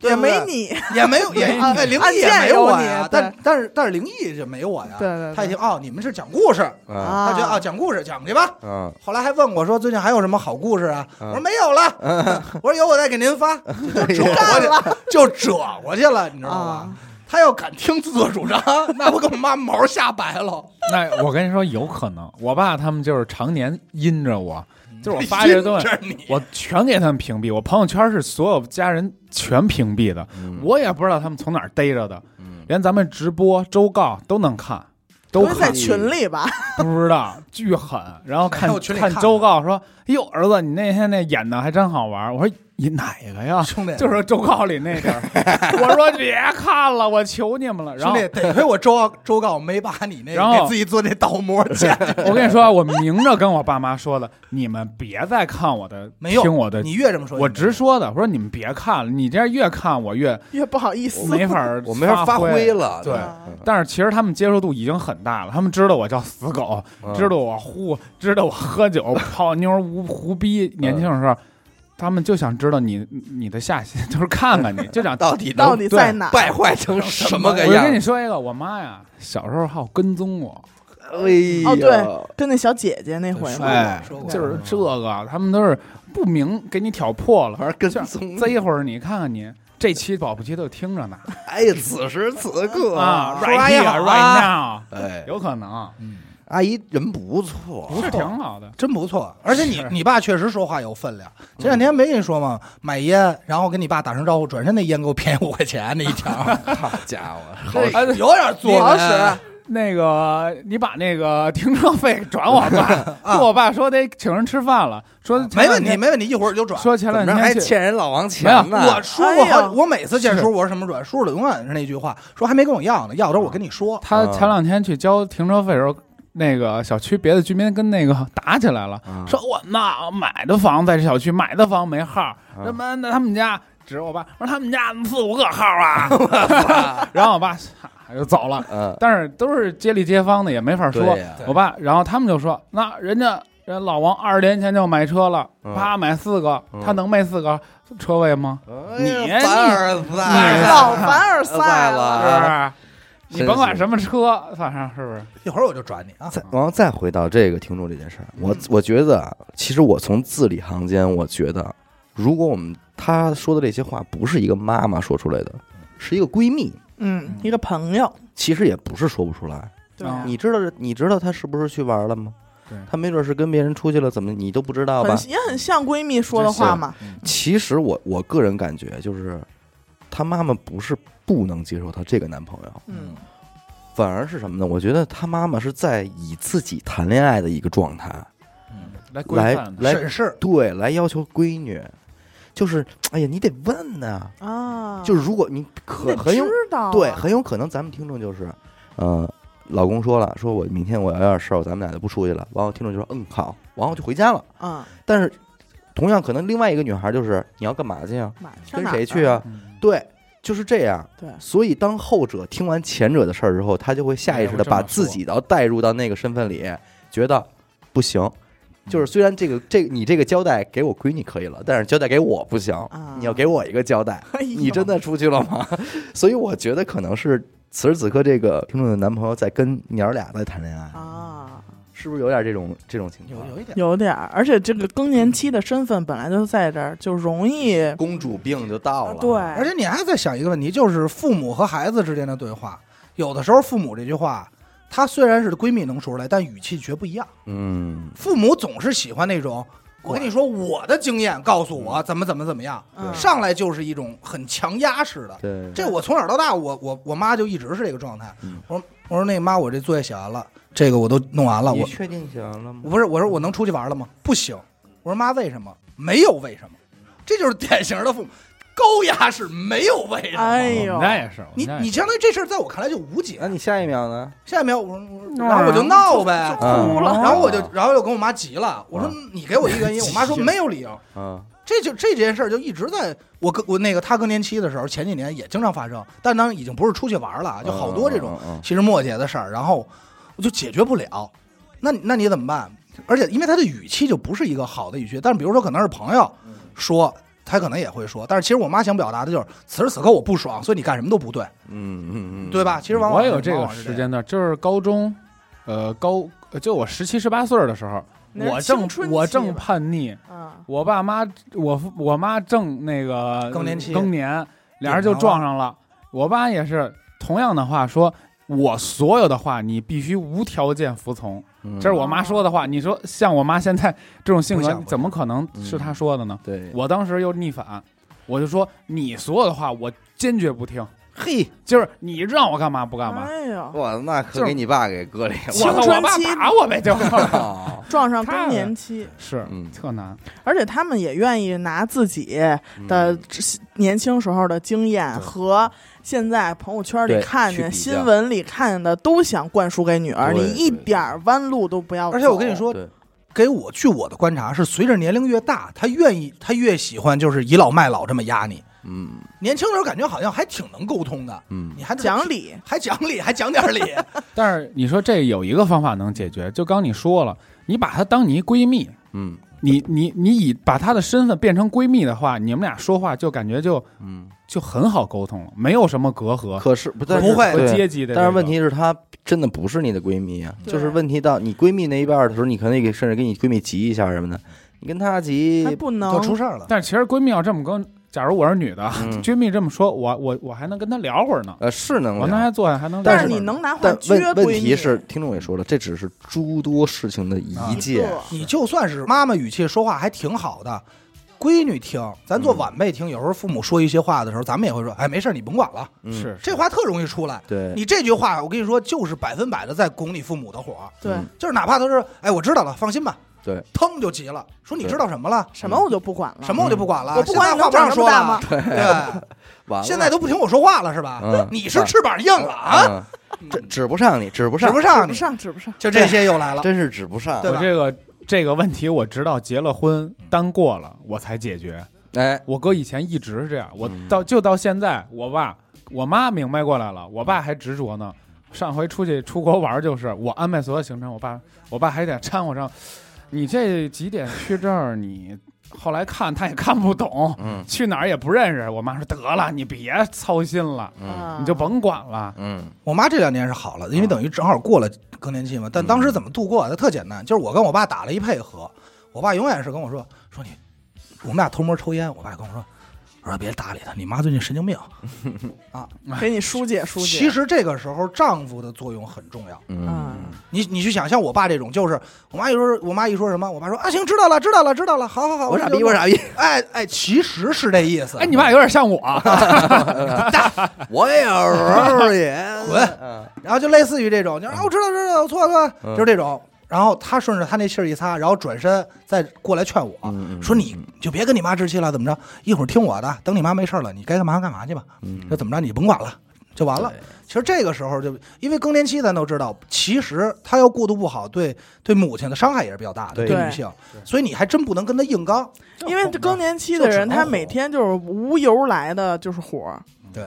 Speaker 2: 对
Speaker 3: 也没你，
Speaker 2: 也没有，也灵异也没
Speaker 3: 有你
Speaker 2: 我呀，但但是但是灵异就没我呀。
Speaker 3: 对对对
Speaker 2: 他一听哦，你们是讲故事，他觉得啊讲故事讲去吧。
Speaker 1: 嗯
Speaker 2: 后来还问我说最近还有什么好故事啊？
Speaker 1: 嗯
Speaker 2: 我说没有了，我说有我再给您发，就折过去，就折过去了，你知道吧
Speaker 3: 啊？
Speaker 2: 他要敢听自作主张，那不给我妈毛吓白了。
Speaker 4: 那我跟你说，有可能，我爸他们就是常年阴着我，就是我发这些东西，我全给他们屏蔽，我朋友圈是所有家人全屏蔽的，
Speaker 1: 嗯
Speaker 4: 我也不知道他们从哪儿逮着的，
Speaker 1: 嗯
Speaker 4: 连咱们直播周告都能看，都
Speaker 3: 在，群里吧？
Speaker 4: 不知道巨狠。然后看看
Speaker 2: 看
Speaker 4: 周告说：“哎呦，儿子，你那天那演的还真好玩。”我说：“你哪个呀？”
Speaker 2: 兄弟，
Speaker 4: 就是周告里那个，我说别看了，我求你们了。然后
Speaker 2: 兄弟，得亏我周周告没把你那
Speaker 4: 然后
Speaker 2: 给自己做那倒模 去，
Speaker 4: 我跟你说，我明着跟我爸妈说的，你们别再看我的，
Speaker 2: 没有
Speaker 4: 听我的，
Speaker 2: 你越这么说，
Speaker 4: 我直说的，我说你们别看了，你这样越看我越
Speaker 3: 越不好意思，
Speaker 4: 没法
Speaker 1: 我没法发
Speaker 4: 挥
Speaker 1: 挥。了。
Speaker 2: 对
Speaker 3: 啊
Speaker 4: 但是其实他们接受度已经很大了，他们知道我叫死狗，
Speaker 1: 嗯
Speaker 4: 知道我呼，知道我喝酒、泡妞、胡胡逼。年轻的时候，他们就想知道你你的下限，就是看看你，就想
Speaker 1: 到底
Speaker 3: 到底在哪儿？
Speaker 1: 败坏成什么个
Speaker 4: 样我跟你？说一个，我妈呀，小时候好跟踪我，
Speaker 1: 哎呀
Speaker 3: 哦对跟那小姐姐那回嘛，
Speaker 4: 哎，就是这个，他们都是不明给你挑破了，
Speaker 1: 反正跟
Speaker 4: 这
Speaker 1: 踪。
Speaker 4: 这一会儿你看看你这期保不齐都听着呢。
Speaker 1: 哎呀，此时此刻
Speaker 4: 啊，right
Speaker 1: 阿姨好
Speaker 4: here
Speaker 1: 啊
Speaker 4: right now，
Speaker 1: 哎，
Speaker 4: 有可能。
Speaker 2: 嗯，
Speaker 1: 阿姨人不错，
Speaker 4: 不是挺好的。
Speaker 2: 真不错。而且你你爸确实说话有分量。前两天没跟你说吗？买烟，然后跟你爸打声招呼，转身那烟给我便宜五块钱那一条，
Speaker 1: 好家伙，好
Speaker 2: 这有点作
Speaker 3: 使。
Speaker 4: 那个，你把那个停车费转我爸，
Speaker 2: 啊
Speaker 4: 我爸说得请人吃饭了，说
Speaker 2: 没问题，没问题，一会儿就转。
Speaker 4: 说前两天还
Speaker 1: 欠人老王钱呢？
Speaker 2: 我说过我每次见叔，我是什么转，叔的永远是那句话，说还没跟我要呢，要的时候我跟你说。
Speaker 1: 嗯
Speaker 4: 他前两天去交停车费的时候，那个小区别的居民跟那个打起来了，
Speaker 1: 嗯
Speaker 4: 说我那买的房在这小区买的房没号，
Speaker 1: 嗯
Speaker 4: 什么那他们家指着我爸说他们家四五个号啊，然后我爸就走了。
Speaker 1: 嗯，
Speaker 4: 但是都是街里街坊的，也没法说。我爸，然后他们就说，那人家人老王二十年前就买车了，
Speaker 1: 嗯。
Speaker 4: 啪买四个，
Speaker 1: 嗯。
Speaker 4: 他能卖四个车位吗？
Speaker 1: 你
Speaker 4: 你
Speaker 1: 凡尔
Speaker 4: 你
Speaker 1: 赛。
Speaker 3: 老凡尔
Speaker 1: 赛
Speaker 3: 赛
Speaker 1: 了
Speaker 4: 是不
Speaker 1: 啊
Speaker 4: 是？你甭管什么车，反正是不是？
Speaker 2: 一会儿我就转你啊。
Speaker 1: 再然后再回到这个听众这件事儿，我我觉得啊，其实我从字里行间，我觉得，如果我们他说的这些话不是一个妈妈说出来的，是一个闺蜜，
Speaker 3: 嗯，一个朋友，
Speaker 1: 其实也不是说不出来。
Speaker 3: 对啊，
Speaker 1: 你知道你知道他是不是去玩了吗？
Speaker 4: 对
Speaker 1: 他没准是跟别人出去了，怎么你都不知道吧？
Speaker 3: 很也很像闺蜜说的话嘛。
Speaker 1: 其实我我个人感觉就是，她妈妈不是不能接受她这个男朋友，
Speaker 3: 嗯，
Speaker 1: 反而是什么呢？我觉得她妈妈是在以自己谈恋爱的一个状态。
Speaker 4: 嗯来规
Speaker 1: 来来
Speaker 2: 审视，
Speaker 1: 对来要求闺女，就是哎呀，你得问呐、
Speaker 3: 啊，
Speaker 1: 就是如果你可很有
Speaker 3: 知道啊，
Speaker 1: 对，很有可能咱们听众就是，呃，老公说了，说我明天我要有点事儿，咱们俩就不出去了。完后听众就说，嗯，好，完后就回家了。
Speaker 3: 嗯，
Speaker 1: 但是同样可能另外一个女孩就是，你要干嘛去啊？跟谁去？啊？
Speaker 4: 嗯
Speaker 1: 对，就是这样。
Speaker 3: 对
Speaker 1: 所以当后者听完前者的事儿之后，他就会下意识的把自己要带入到那个身份里，觉得不行。就是虽然这个这个你这个交代给我闺女可以了，但是交代给我不行，
Speaker 3: 啊
Speaker 1: 你要给我一个交代。
Speaker 3: 哎
Speaker 1: 你真的出去了吗？所以我觉得可能是此时此刻这个听众的男朋友在跟娘儿俩在谈恋爱，
Speaker 3: 啊，
Speaker 1: 是不是有点这种这种情况？
Speaker 2: 有有一点，
Speaker 3: 有点，而且这个更年期的身份本来就在这儿，就容易
Speaker 1: 公主病就到了，
Speaker 3: 对，
Speaker 2: 而且你还在想一个问题，就是父母和孩子之间的对话，有的时候父母这句话，她虽然是闺蜜能说出来，但语气绝不一样。
Speaker 1: 嗯，
Speaker 2: 父母总是喜欢那种，我跟你说我的经验告诉我怎么怎么怎么样，
Speaker 3: 嗯
Speaker 2: 上来就是一种很强压式的。
Speaker 1: 对，
Speaker 2: 这我从小到大，我我我妈就一直是这个状态
Speaker 1: 嗯。
Speaker 2: 我说我说那妈，我这作业写完了，这个我都弄完了，我
Speaker 1: 确定写完了吗？
Speaker 2: 不是我说我能出去玩了吗？不行。我说妈，为什么？没有为什么，这就是典型的父母高压式，没有为什么。
Speaker 3: 哎呦
Speaker 4: 我们，家也是，
Speaker 2: 你你相当于这事儿在我看来就无解
Speaker 1: 那。你下一秒呢？
Speaker 2: 下一秒我说，我说然后我就闹呗，
Speaker 1: 嗯
Speaker 3: 哭了
Speaker 2: 然后我就然后又跟我妈急了，我说你给我一个原因，我妈说没有理由。
Speaker 1: 嗯
Speaker 2: 这就这件事儿就一直在我跟我那个他更年期的时候，前几年也经常发生，但当然已经不是出去玩了，就好多这种
Speaker 1: 嗯嗯
Speaker 2: 细枝末节的事儿，然后我就解决不了。那那你怎么办？而且因为他的语气就不是一个好的语气，但是比如说可能是朋友说，他可能也会说，但是其实我妈想表达的就是此时此刻我不爽，所以你干什么都不对，
Speaker 1: 嗯嗯嗯，
Speaker 2: 对吧？其实往往
Speaker 4: 我也有这个时间段，就是高中，呃高就我十七十八岁的时候，我正我正叛逆，
Speaker 3: 啊，
Speaker 4: 我爸妈我我妈正那个
Speaker 2: 更年期
Speaker 4: 更年，俩人就撞上了。我爸也是同样的话说，我所有的话你必须无条件服从，
Speaker 1: 嗯，
Speaker 4: 这是我妈说的话。你说像我妈现在这种性格，怎么可能是她说的呢？
Speaker 1: 对，
Speaker 4: 我当时又逆反，我就说你所有的话我坚决不听，
Speaker 1: 嘿，
Speaker 4: 就是你让我干嘛不干嘛。
Speaker 3: 哎呦，
Speaker 1: 我，那可给你爸给搁里
Speaker 4: 我
Speaker 3: 青
Speaker 1: 了。
Speaker 4: 操，我爸
Speaker 3: 春期。
Speaker 4: 打我呗，就。
Speaker 1: 啊
Speaker 3: 撞上更年期，
Speaker 4: 是
Speaker 1: 嗯。
Speaker 4: 特难。
Speaker 3: 而且他们也愿意拿自己的
Speaker 1: 嗯。
Speaker 3: 年轻时候的经验和现在朋友圈里看见、新闻里看见的，都想灌输给女儿，你一点儿弯路都不要走。
Speaker 2: 而且我跟你说，给我据我的观察是，随着年龄越大，他愿意他越喜欢就是倚老卖老这么压你。
Speaker 1: 嗯。
Speaker 2: 年轻的时候感觉好像还挺能沟通的，
Speaker 1: 嗯。
Speaker 2: 你还能
Speaker 3: 讲理，
Speaker 2: 还讲理，还讲点理。
Speaker 4: 但是你说这有一个方法能解决，就刚你说了，你把她当你一闺蜜，
Speaker 1: 嗯。
Speaker 4: 你你你以把她的身份变成闺蜜的话，你们俩说话就感觉就
Speaker 1: 嗯，
Speaker 4: 就很好沟通了，没有什么隔阂
Speaker 1: 可是不但是
Speaker 2: 不会
Speaker 4: 阶级的。
Speaker 1: 但是问题是，她真的不是你的闺蜜啊，就是问题到你闺蜜那一半的时候，你可能也甚至给你闺蜜急一下什么的，你跟她急
Speaker 3: 还，不能
Speaker 2: 就出事儿了。
Speaker 4: 但是其实闺蜜要这么跟，假如我是女的，
Speaker 1: 嗯
Speaker 4: 闺蜜这么说，我我我还能跟她聊会儿呢，
Speaker 1: 呃，是能
Speaker 4: 我那
Speaker 1: 聊
Speaker 4: 还坐下还能聊
Speaker 3: 但。是你能拿话
Speaker 1: 但
Speaker 3: 撅
Speaker 1: 问问题是，听众也说了，这只是诸多事情的一
Speaker 2: 啊
Speaker 1: 件。
Speaker 2: 你就算是妈妈语气说话还挺好的，闺女听，咱做晚辈听，有时候父母说一些话的时候，咱们也会说，哎，没事儿，你甭管了。
Speaker 1: 嗯。
Speaker 4: 是
Speaker 2: 这话特容易出来。
Speaker 1: 对，
Speaker 2: 你这句话，我跟你说，就是百分百的在拱你父母的火，
Speaker 3: 对。
Speaker 1: 嗯。
Speaker 2: 就是哪怕他说，哎，我知道了，放心吧，
Speaker 1: 对，
Speaker 2: 腾就急了，说你知道什么了？
Speaker 3: 什么我就不管了，
Speaker 2: 什么我就不管了，
Speaker 3: 我不管
Speaker 2: 话不让说
Speaker 3: 你能
Speaker 2: 了，对，
Speaker 1: 完了，
Speaker 2: 现在都不听我说话了是吧？
Speaker 1: 嗯？
Speaker 2: 你是翅膀硬了啊，
Speaker 1: 嗯，这指不上你，指不上，
Speaker 2: 指不上你，
Speaker 3: 指不上，指不上。
Speaker 2: 就这些又来了。
Speaker 1: 真是指不上。
Speaker 2: 对吧？
Speaker 4: 我这个这个问题，我直到结了婚单过了，我才解决。
Speaker 1: 哎，
Speaker 4: 我哥以前一直是这样，我
Speaker 1: 嗯
Speaker 4: 到就到现在，我爸我妈明白过来了，我爸还执着呢。上回出去出国玩，就是我安排所有行程，我爸我爸还得掺和上。你这几点去这儿？你后来看他也看不懂，
Speaker 1: 嗯
Speaker 4: 去哪儿也不认识。我妈说得了，你别操心了，
Speaker 1: 嗯
Speaker 3: 啊
Speaker 4: 你就甭管了。
Speaker 1: 嗯
Speaker 2: 我妈这两年是好了，因为等于正好过了更年期嘛。但当时怎么度过的？特简单，就是我跟我爸打了一配合。我爸永远是跟我说说你，我们俩偷摸抽烟。我爸跟我说，我说别搭理他，你妈最近神经病 啊。
Speaker 3: 给你疏解疏解。
Speaker 2: 其实这个时候丈夫的作用很重要。
Speaker 1: 嗯
Speaker 2: 你你去想像我爸这种，就是我妈一说，我妈一说什么，我爸说啊行，知道了，知道了，知道了，好好好，
Speaker 1: 我傻逼，
Speaker 2: 就
Speaker 1: 我傻逼，
Speaker 2: 哎哎，其实是这意思。
Speaker 4: 哎，你妈有点像我，
Speaker 1: 我也有时候也
Speaker 2: 滚
Speaker 1: 嗯
Speaker 2: 然后就类似于这种，就是啊，我知道知道，我错了错了，
Speaker 1: 嗯
Speaker 2: 就是这种。然后他顺着他那气儿一擦，然后转身再过来劝我，
Speaker 1: 嗯嗯
Speaker 2: 说你就别跟你妈置气了，怎么着？一会儿听我的，等你妈没事了，你该干嘛干嘛去吧。
Speaker 1: 嗯
Speaker 2: 就怎么着，你甭管了，就完了。其实这个时候就因为更年期，咱都知道，其实他要过渡不好，对对母亲的伤害也是比较大的，
Speaker 1: 对。
Speaker 2: 对女性，所以你还真不能跟他硬刚。
Speaker 3: 因为更年期的人，他每天就是无由来的就是火。儿，
Speaker 2: 对，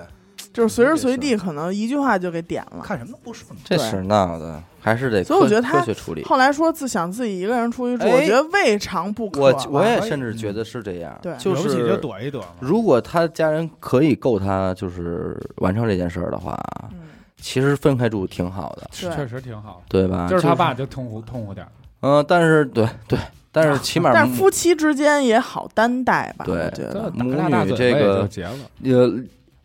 Speaker 3: 就是随时随地可能一句话就给点了。
Speaker 2: 看什么都不顺。
Speaker 1: 这是闹的，还是得科
Speaker 3: 所以我觉得他
Speaker 1: 科学处理。
Speaker 3: 后来说自想自己一个人出去住，
Speaker 1: 哎
Speaker 3: 我觉得未尝不可
Speaker 1: 我。我也甚至觉得是这样，
Speaker 3: 对
Speaker 1: 就
Speaker 4: 躲一躲。
Speaker 1: 如果他家人可以够他就是完成这件事儿的话，
Speaker 3: 嗯，
Speaker 1: 其实分开住挺好的，
Speaker 4: 确实挺好。
Speaker 1: 对吧？
Speaker 4: 就是他爸就痛苦痛苦点儿，
Speaker 1: 嗯，但是对对，但是起码
Speaker 3: 但是夫妻之间也好担待吧，
Speaker 1: 对
Speaker 3: 我觉得。
Speaker 1: 母女这个
Speaker 4: 结了。
Speaker 1: 呃，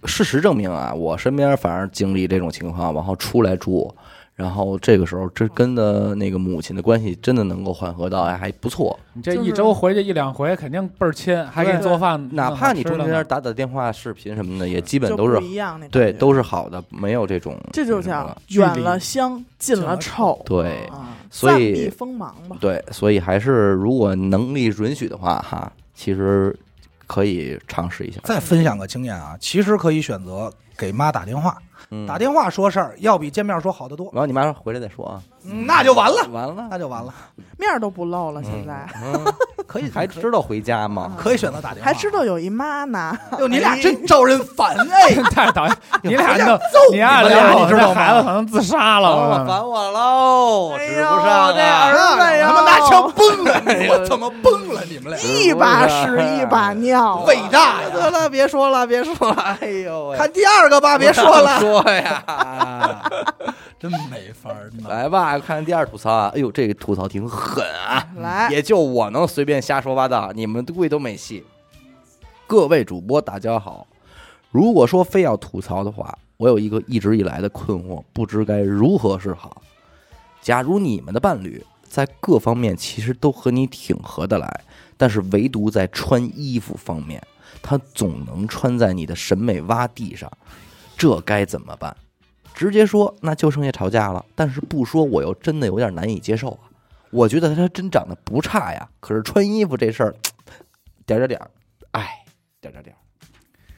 Speaker 1: 事实证明啊，我身边反正经历这种情况，然后出来住，然后这个时候这跟的那个母亲的关系真的能够缓和到还还不错，
Speaker 4: 你这一周回去一两回，肯定倍儿亲，还给你做饭，
Speaker 1: 哪怕你中间打打电话、视频什么的，也基本都是
Speaker 3: 不一样那感
Speaker 1: 对，都是好的，没有这种
Speaker 3: 这就叫远了香，近了臭
Speaker 1: 对。
Speaker 3: 啊，
Speaker 1: 所以
Speaker 3: 避锋芒吧。
Speaker 1: 对，所以还是如果能力允许的话，哈，其实可以尝试一下。
Speaker 2: 再分享个经验啊，其实可以选择给妈打电话，
Speaker 1: 嗯。
Speaker 2: 打电话说事儿要比见面说好得多，
Speaker 1: 然后你妈说回来再说啊，
Speaker 2: 嗯那就完了，
Speaker 1: 完了，
Speaker 2: 那就完了。
Speaker 3: 面儿都不露了，现在
Speaker 1: 嗯，
Speaker 2: 可以
Speaker 1: 还知道回家吗？
Speaker 2: 可以选择打电话，
Speaker 3: 还知道有一妈呢。
Speaker 2: 哟，你俩真招人烦 哎！
Speaker 4: 太讨厌！你俩
Speaker 2: 回家
Speaker 4: 就
Speaker 2: 揍
Speaker 4: 你俩
Speaker 2: 们
Speaker 4: 俩，
Speaker 2: 你知道
Speaker 4: 孩子可能自杀了。我
Speaker 1: 烦我烦我喽，
Speaker 3: 哎呦
Speaker 1: 使不上
Speaker 3: 这
Speaker 1: 啊
Speaker 3: 儿子
Speaker 2: 他妈拿枪崩了我怎么崩了你们俩？
Speaker 3: 一把屎一把尿，
Speaker 2: 伟大呀！
Speaker 1: 得了，别说了，别说了，哎呦喂，
Speaker 2: 看第二个吧，别说了，
Speaker 1: 说呀，
Speaker 2: 真没法弄。
Speaker 1: 来吧，看第二吐槽啊，哎呦，这个吐槽挺狠啊，
Speaker 3: 来，
Speaker 1: 也就我能随便瞎说八道，你们估计都没戏。各位主播，大家好。如果说非要吐槽的话，我有一个一直以来的困惑，不知该如何是好。假如你们的伴侣在各方面其实都和你挺合得来，但是唯独在穿衣服方面，他总能穿在你的审美洼地上，这该怎么办？直接说那就剩下吵架了，但是不说我又真的有点难以接受啊。我觉得他真长得不差呀，可是穿衣服这事儿，点点点，哎，点点点。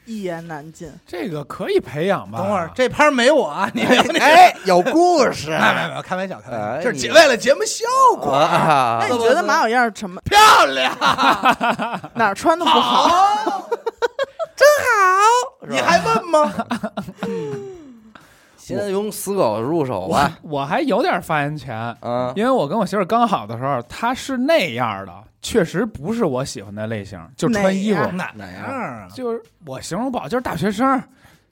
Speaker 3: 一言难尽。
Speaker 4: 这个可以培养吧？
Speaker 2: 等会儿这拍没我啊，你
Speaker 1: 哎，有故事
Speaker 2: 没有没有，开玩笑，开玩
Speaker 1: 哎
Speaker 2: 笑，这是为了节目效果，
Speaker 1: 啊
Speaker 3: 那你觉得马小燕什么
Speaker 2: 漂亮，
Speaker 3: 哪儿穿的不好？
Speaker 2: 好，
Speaker 1: 是吧
Speaker 2: 你还问吗？
Speaker 1: 先用死狗入手
Speaker 4: 我
Speaker 1: 吧。
Speaker 4: 我还有点发言权，
Speaker 1: 嗯，
Speaker 4: 因为我跟我媳妇儿刚好的时候，她是那样的，确实不是我喜欢的类型，就穿衣服
Speaker 3: 哪样
Speaker 2: 哪
Speaker 1: 哪样
Speaker 2: 啊？
Speaker 4: 就是我形容不好，就是大学生，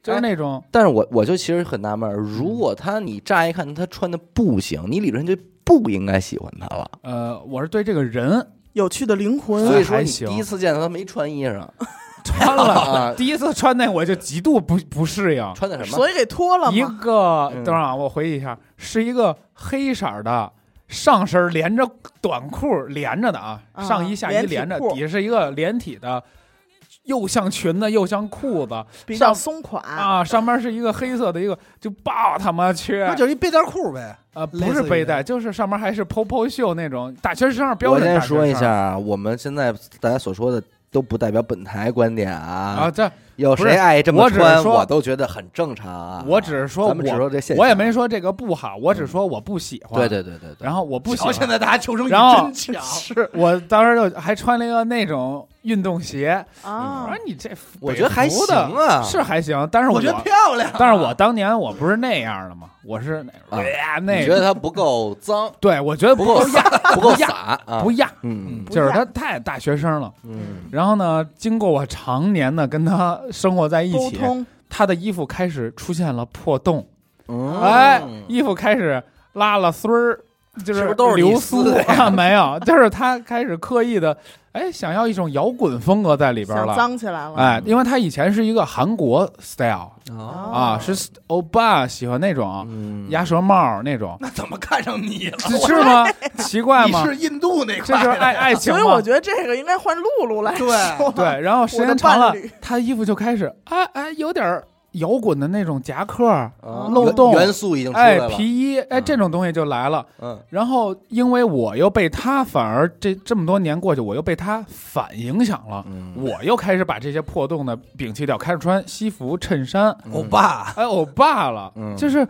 Speaker 4: 就是那种
Speaker 1: 但是我我就其实很纳闷，如果他你乍一看他穿的不行，你理论上就不应该喜欢他了。
Speaker 4: 呃，我是对这个人
Speaker 3: 有趣的灵魂，
Speaker 1: 所以说你第一次见到他没穿衣裳，
Speaker 4: 穿
Speaker 1: 啊
Speaker 4: 了，第一次穿那我就极度不不适应。
Speaker 1: 穿的什么？
Speaker 3: 所以给脱了
Speaker 4: 一。个
Speaker 1: 嗯
Speaker 4: 等会儿啊，我回忆一下，是一个黑色儿的上身连着短裤连着的啊，
Speaker 3: 啊
Speaker 4: 上衣下衣
Speaker 3: 连
Speaker 4: 着，底下是一个连体的，又像裙子又像裤子
Speaker 3: 比较松垮，
Speaker 4: 啊，上面是一个黑色的一个，就爆他妈去
Speaker 2: 那就是一背带裤呗。
Speaker 4: 啊，不是背带，就是上面还是 POPO 袖那种大学生标
Speaker 1: 我。先说一下，啊，我们现在大家所说的都不代表本台观点
Speaker 4: 啊，
Speaker 1: 啊。
Speaker 4: 这
Speaker 1: 有谁爱这么穿，
Speaker 4: 说
Speaker 1: 我都觉得很正常啊。
Speaker 4: 我只是说
Speaker 1: 咱们只
Speaker 4: 我
Speaker 1: 说这现象，
Speaker 4: 我也没说这个不好，我只说我不喜欢。
Speaker 1: 对对对对对。
Speaker 4: 然后我不喜欢。
Speaker 2: 现在大家求生欲
Speaker 4: 然后
Speaker 2: 真强，
Speaker 4: 是我当时就还穿了一个那种运动鞋。啊，我
Speaker 3: 啊
Speaker 4: 说，你这
Speaker 1: 我觉得还
Speaker 4: 北服的
Speaker 1: 行啊。
Speaker 4: 是还行，但是
Speaker 2: 我觉得漂亮。
Speaker 4: 但是我当年我不是那样的嘛，我是那
Speaker 1: 啊
Speaker 4: 哎呀那
Speaker 1: 你觉得它不够脏，
Speaker 4: 对我觉得
Speaker 1: 不够
Speaker 4: 亚
Speaker 1: 不够
Speaker 4: 亚
Speaker 1: 洒 啊？
Speaker 4: 不亚，
Speaker 1: 嗯
Speaker 4: 就是
Speaker 3: 亚
Speaker 4: 他太大学生了。
Speaker 1: 嗯。
Speaker 4: 然后呢，经过我常年的跟他生活在一起，
Speaker 3: 通。
Speaker 4: 他的衣服开始出现了破洞，
Speaker 1: 嗯，
Speaker 4: 哎，衣服开始拉了丝儿，就是流苏啊？没有，就是他开始刻意的，哎，想要一种摇滚风格在里边了。
Speaker 3: 脏起来了，
Speaker 4: 哎，因为他以前是一个韩国 style
Speaker 1: 啊
Speaker 4: 啊，是欧巴喜欢那种
Speaker 1: 嗯
Speaker 4: 鸭舌帽那种，
Speaker 2: 那怎么看上你了？
Speaker 4: 是吗？奇怪
Speaker 2: 你
Speaker 4: 吗？
Speaker 2: 是印度那
Speaker 4: 这
Speaker 2: 块的
Speaker 4: 就是爱爱情嘛
Speaker 3: 所以我。觉得这个应该换露露来
Speaker 2: 对
Speaker 3: 说。
Speaker 4: 对，然后时间长了，他衣服就开始哎哎有点儿摇滚的那种夹克，
Speaker 1: 啊
Speaker 4: 漏洞
Speaker 1: 元素已经出来
Speaker 4: 哎，皮衣，哎
Speaker 1: 嗯。
Speaker 4: 这种东西就来了。
Speaker 1: 嗯。
Speaker 4: 然后因为我又被他反而这这么多年过去，我又被他反影响了，
Speaker 1: 嗯，
Speaker 4: 我又开始把这些破洞的摒弃掉，开始穿西服、衬衫，
Speaker 2: 欧巴，
Speaker 4: 哎，欧巴了，
Speaker 1: 嗯。
Speaker 4: 就是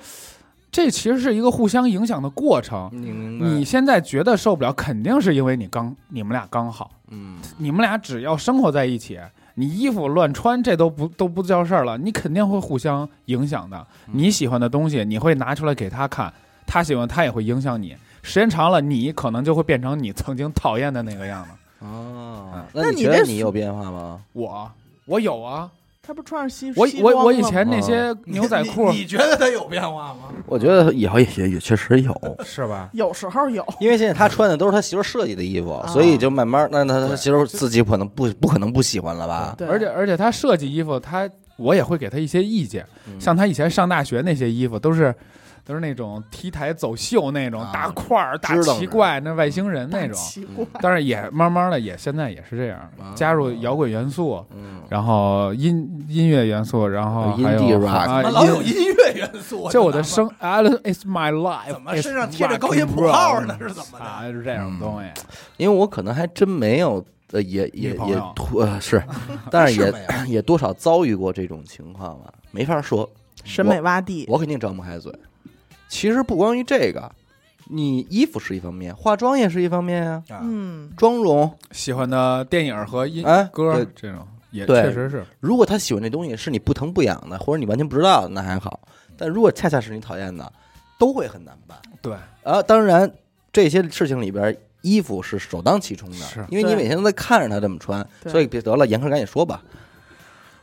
Speaker 4: 这其实是一个互相影响的过程。你现在觉得受不了，肯定是因为你刚你们俩刚好，
Speaker 1: 嗯。
Speaker 4: 你们俩只要生活在一起，你衣服乱穿这都不都不叫事儿了，你肯定会互相影响的。
Speaker 1: 嗯
Speaker 4: 你喜欢的东西，你会拿出来给他看，他喜欢，他也会影响你。时间长了，你可能就会变成你曾经讨厌的那个样子。
Speaker 1: 哦，
Speaker 3: 那
Speaker 1: 那你觉得你有变化吗？
Speaker 4: 我，我有啊，
Speaker 3: 他不穿上西
Speaker 4: 我
Speaker 3: 西装
Speaker 4: 我我以前那些牛仔裤
Speaker 2: 你 你觉得他有变化吗？
Speaker 1: 我觉得以后也也也确实有，
Speaker 4: 是吧？
Speaker 3: 有时候有，
Speaker 1: 因为现在他穿的都是他媳妇儿设计的衣服，所以就慢慢，那他他媳妇儿自己可能不不可能不喜欢了吧？
Speaker 3: 对，
Speaker 4: 而且而且他设计衣服，他我也会给他一些意见。
Speaker 1: 嗯。
Speaker 4: 像他以前上大学那些衣服，都是都是那种 T 台走秀那种
Speaker 1: 啊
Speaker 4: 大块儿、大奇怪，那外星人那种。
Speaker 3: 奇怪，
Speaker 4: 但是也慢慢的也现在也是这样
Speaker 1: 啊，
Speaker 4: 加入摇滚元素，
Speaker 1: 嗯，
Speaker 4: 然后音音乐元素，然后还有啊
Speaker 2: 老有
Speaker 4: 音
Speaker 2: 音乐元素？
Speaker 4: 就我的
Speaker 2: 纳闷
Speaker 4: 生，Alan is my life，
Speaker 2: 怎么身上贴着高音谱号呢？是怎么
Speaker 4: 啊，
Speaker 2: 的？
Speaker 4: 是这种东西。
Speaker 1: 因为我可能还真没有，呃，也也也呃是，但是也
Speaker 2: 是
Speaker 1: 也多少遭遇过这种情况吧，没法说。
Speaker 3: 审美洼地，
Speaker 1: 我肯定张不开嘴。其实不光于这个，你衣服是一方面，化妆也是一方面啊，
Speaker 2: 啊
Speaker 3: 嗯，
Speaker 1: 妆容。
Speaker 4: 喜欢的电影和音
Speaker 1: 哎
Speaker 4: 歌这种也
Speaker 1: 对
Speaker 4: 确实是，
Speaker 1: 如果他喜欢这东西是你不疼不痒的，或者你完全不知道的，那还好。但如果恰恰是你讨厌的，都会很难办。
Speaker 4: 对，
Speaker 1: 啊，当然这些事情里边，衣服是首当其冲的，
Speaker 4: 是
Speaker 1: 因为你每天都在看着他这么穿，所以别得了，严科赶紧说吧。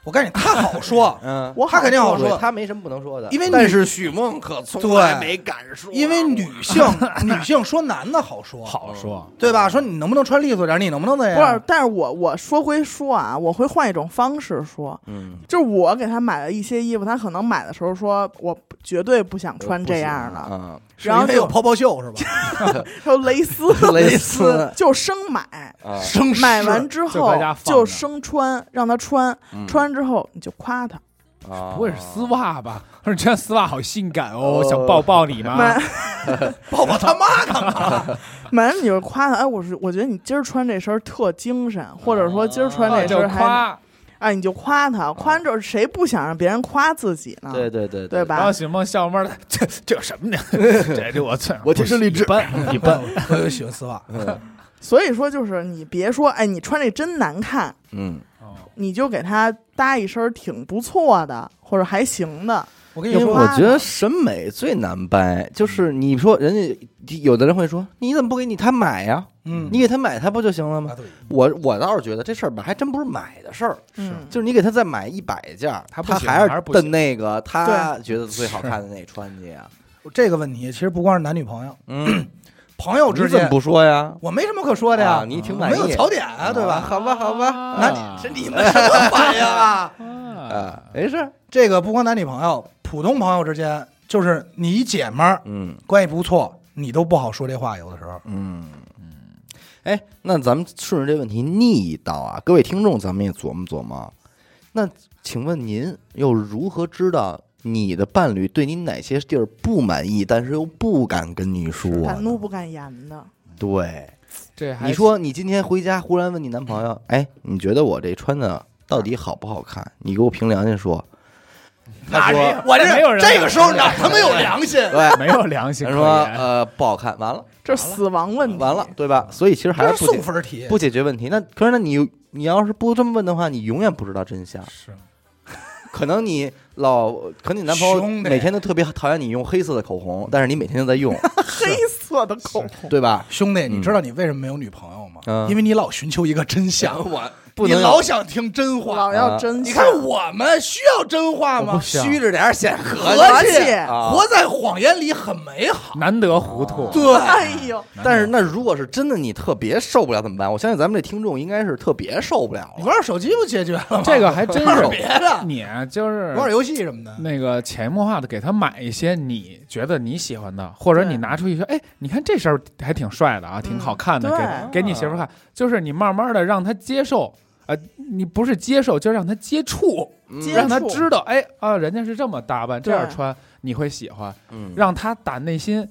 Speaker 2: 我告诉你，他好说，
Speaker 1: 嗯，
Speaker 3: 我
Speaker 2: 他肯定好
Speaker 3: 说
Speaker 2: 说
Speaker 1: 他没什么不能说的，
Speaker 2: 因为
Speaker 1: 但是许梦可从
Speaker 2: 对
Speaker 1: 来没敢说，
Speaker 2: 因为女性 女性说男的好说，
Speaker 4: 好说。
Speaker 2: 对吧？说你能不能穿利索点？你能不能那样
Speaker 3: 不是？，但是我我说归说啊，我会换一种方式说，
Speaker 1: 嗯，
Speaker 3: 就是我给他买了一些衣服，他可能买的时候说我绝对不想穿这样的，
Speaker 1: 啊，
Speaker 2: 是
Speaker 3: 然后
Speaker 2: 有泡泡袖是吧？
Speaker 3: 还有蕾丝，
Speaker 1: 蕾丝
Speaker 3: 就生买，
Speaker 1: 啊，
Speaker 2: 生
Speaker 3: 买完之后
Speaker 4: 就
Speaker 3: 生穿，让他穿，
Speaker 1: 嗯
Speaker 3: 穿完之后你就夸他，
Speaker 1: 啊
Speaker 4: 不会是丝袜吧？他说这丝袜好性感哦，
Speaker 1: 哦
Speaker 4: 想抱抱你吗？
Speaker 3: 买
Speaker 2: 抱抱他妈干嘛？
Speaker 3: 买完你就夸他，哎，我是我觉得你今儿穿这身特精神，或者说今儿穿这身还，
Speaker 4: 夸，
Speaker 3: 哎，你就夸他，夸完之后谁不想让别人夸自己呢？
Speaker 1: 对对对
Speaker 3: 对吧
Speaker 4: 然后许梦笑慢的，这这有什么呢？这这我操，
Speaker 1: 我挺是励志
Speaker 4: 一般 一般。
Speaker 2: 我就喜欢丝袜，
Speaker 1: 嗯
Speaker 3: 所以说就是你别说，哎，你穿这真难看，
Speaker 1: 嗯，
Speaker 4: 哦
Speaker 3: 你就给他搭一身儿挺不错的，或者还行的。
Speaker 2: 我跟你说，
Speaker 1: 我觉得审美最难掰，就是你说人家有的人会说，你怎么不给你他买呀？
Speaker 2: 嗯，
Speaker 1: 你给他买他不就行了吗
Speaker 2: 啊？
Speaker 1: 我我倒是觉得这事儿吧，还真不是买的事儿，
Speaker 3: 是，
Speaker 1: 就是你给他再买一百件儿，
Speaker 4: 他
Speaker 1: 他还是
Speaker 4: 还是不
Speaker 1: 那个他觉得最好看的那穿去呀。
Speaker 2: 这个问题其实不光是男女朋友，
Speaker 1: 嗯，
Speaker 2: 朋友之间，
Speaker 1: 你怎么不说呀？
Speaker 2: 我没什么可说的呀，
Speaker 1: 啊你挺满意
Speaker 2: 没有槽点啊，对吧？
Speaker 1: 好吧，好吧，
Speaker 2: 那你这你们什么反应啊？
Speaker 4: 啊，
Speaker 1: 啊，没事。
Speaker 2: 这个不光男女朋友，普通朋友之间，就是你姐们儿
Speaker 1: 嗯
Speaker 2: 关系不错，你都不好说这话，有的时候。
Speaker 1: 嗯嗯。哎，那咱们顺着这问题逆一道啊，各位听众，咱们也琢磨琢磨。那请问您又如何知道你的伴侣对你哪些地儿不满意，但是又不敢跟你说呢？
Speaker 3: 敢怒不敢言的，
Speaker 1: 对，
Speaker 4: 这还
Speaker 1: 你说你今天回家忽然问你男朋友，哎，你觉得我这穿的到底好不好看？你给我凭良心说。
Speaker 2: 我
Speaker 4: 没有人
Speaker 2: 这这个时候哪 他妈有良心？
Speaker 1: 对，
Speaker 4: 没有良心
Speaker 1: 他说。呃不好看，完了
Speaker 3: 这死亡问题，
Speaker 1: 完了，对吧？所以其实还
Speaker 2: 是
Speaker 1: 是不解
Speaker 2: 送分题。
Speaker 1: 不解决问题。那可是那你你要是不这么问的话，你永远不知道真相。
Speaker 4: 是
Speaker 1: 可能你老，可能你男朋友每天都特别讨厌你用黑色的口红，但是你每天都在用，
Speaker 3: 黑色的口红，
Speaker 1: 对吧？
Speaker 2: 兄弟，你
Speaker 1: 嗯
Speaker 2: 知道你为什么没有女朋友吗？
Speaker 1: 嗯
Speaker 2: 因为你老寻求一个真相，
Speaker 1: 我不能
Speaker 2: 你老想听真话
Speaker 3: 老。要真。
Speaker 2: 你看我们需要真话吗？
Speaker 1: 虚着点显和
Speaker 3: 和气。
Speaker 1: 啊。
Speaker 2: 活在谎言里很美好。
Speaker 4: 难得糊涂。
Speaker 2: 对，
Speaker 3: 哎呦，
Speaker 1: 但是那如果是真的你特别受不了怎么办？我相信咱们这听众应该是特别受不了
Speaker 2: 玩手机不解决了吗？
Speaker 4: 这个还真
Speaker 2: 玩
Speaker 4: 是
Speaker 2: 别的，
Speaker 4: 你就是
Speaker 2: 玩游戏什么的。
Speaker 4: 那个潜移默化的给他买一些你觉得你喜欢的，或者你拿出一些，哎，你看这身还挺帅的啊，挺好看的，给给你媳妇看，就是你慢慢的让他接受，呃，你不是接受，就是让他接触，让他
Speaker 3: 触
Speaker 4: 知道，哎啊，人家是这么打扮，这样
Speaker 3: 对
Speaker 4: 穿，你会喜欢，
Speaker 1: 嗯。
Speaker 4: 让他打内心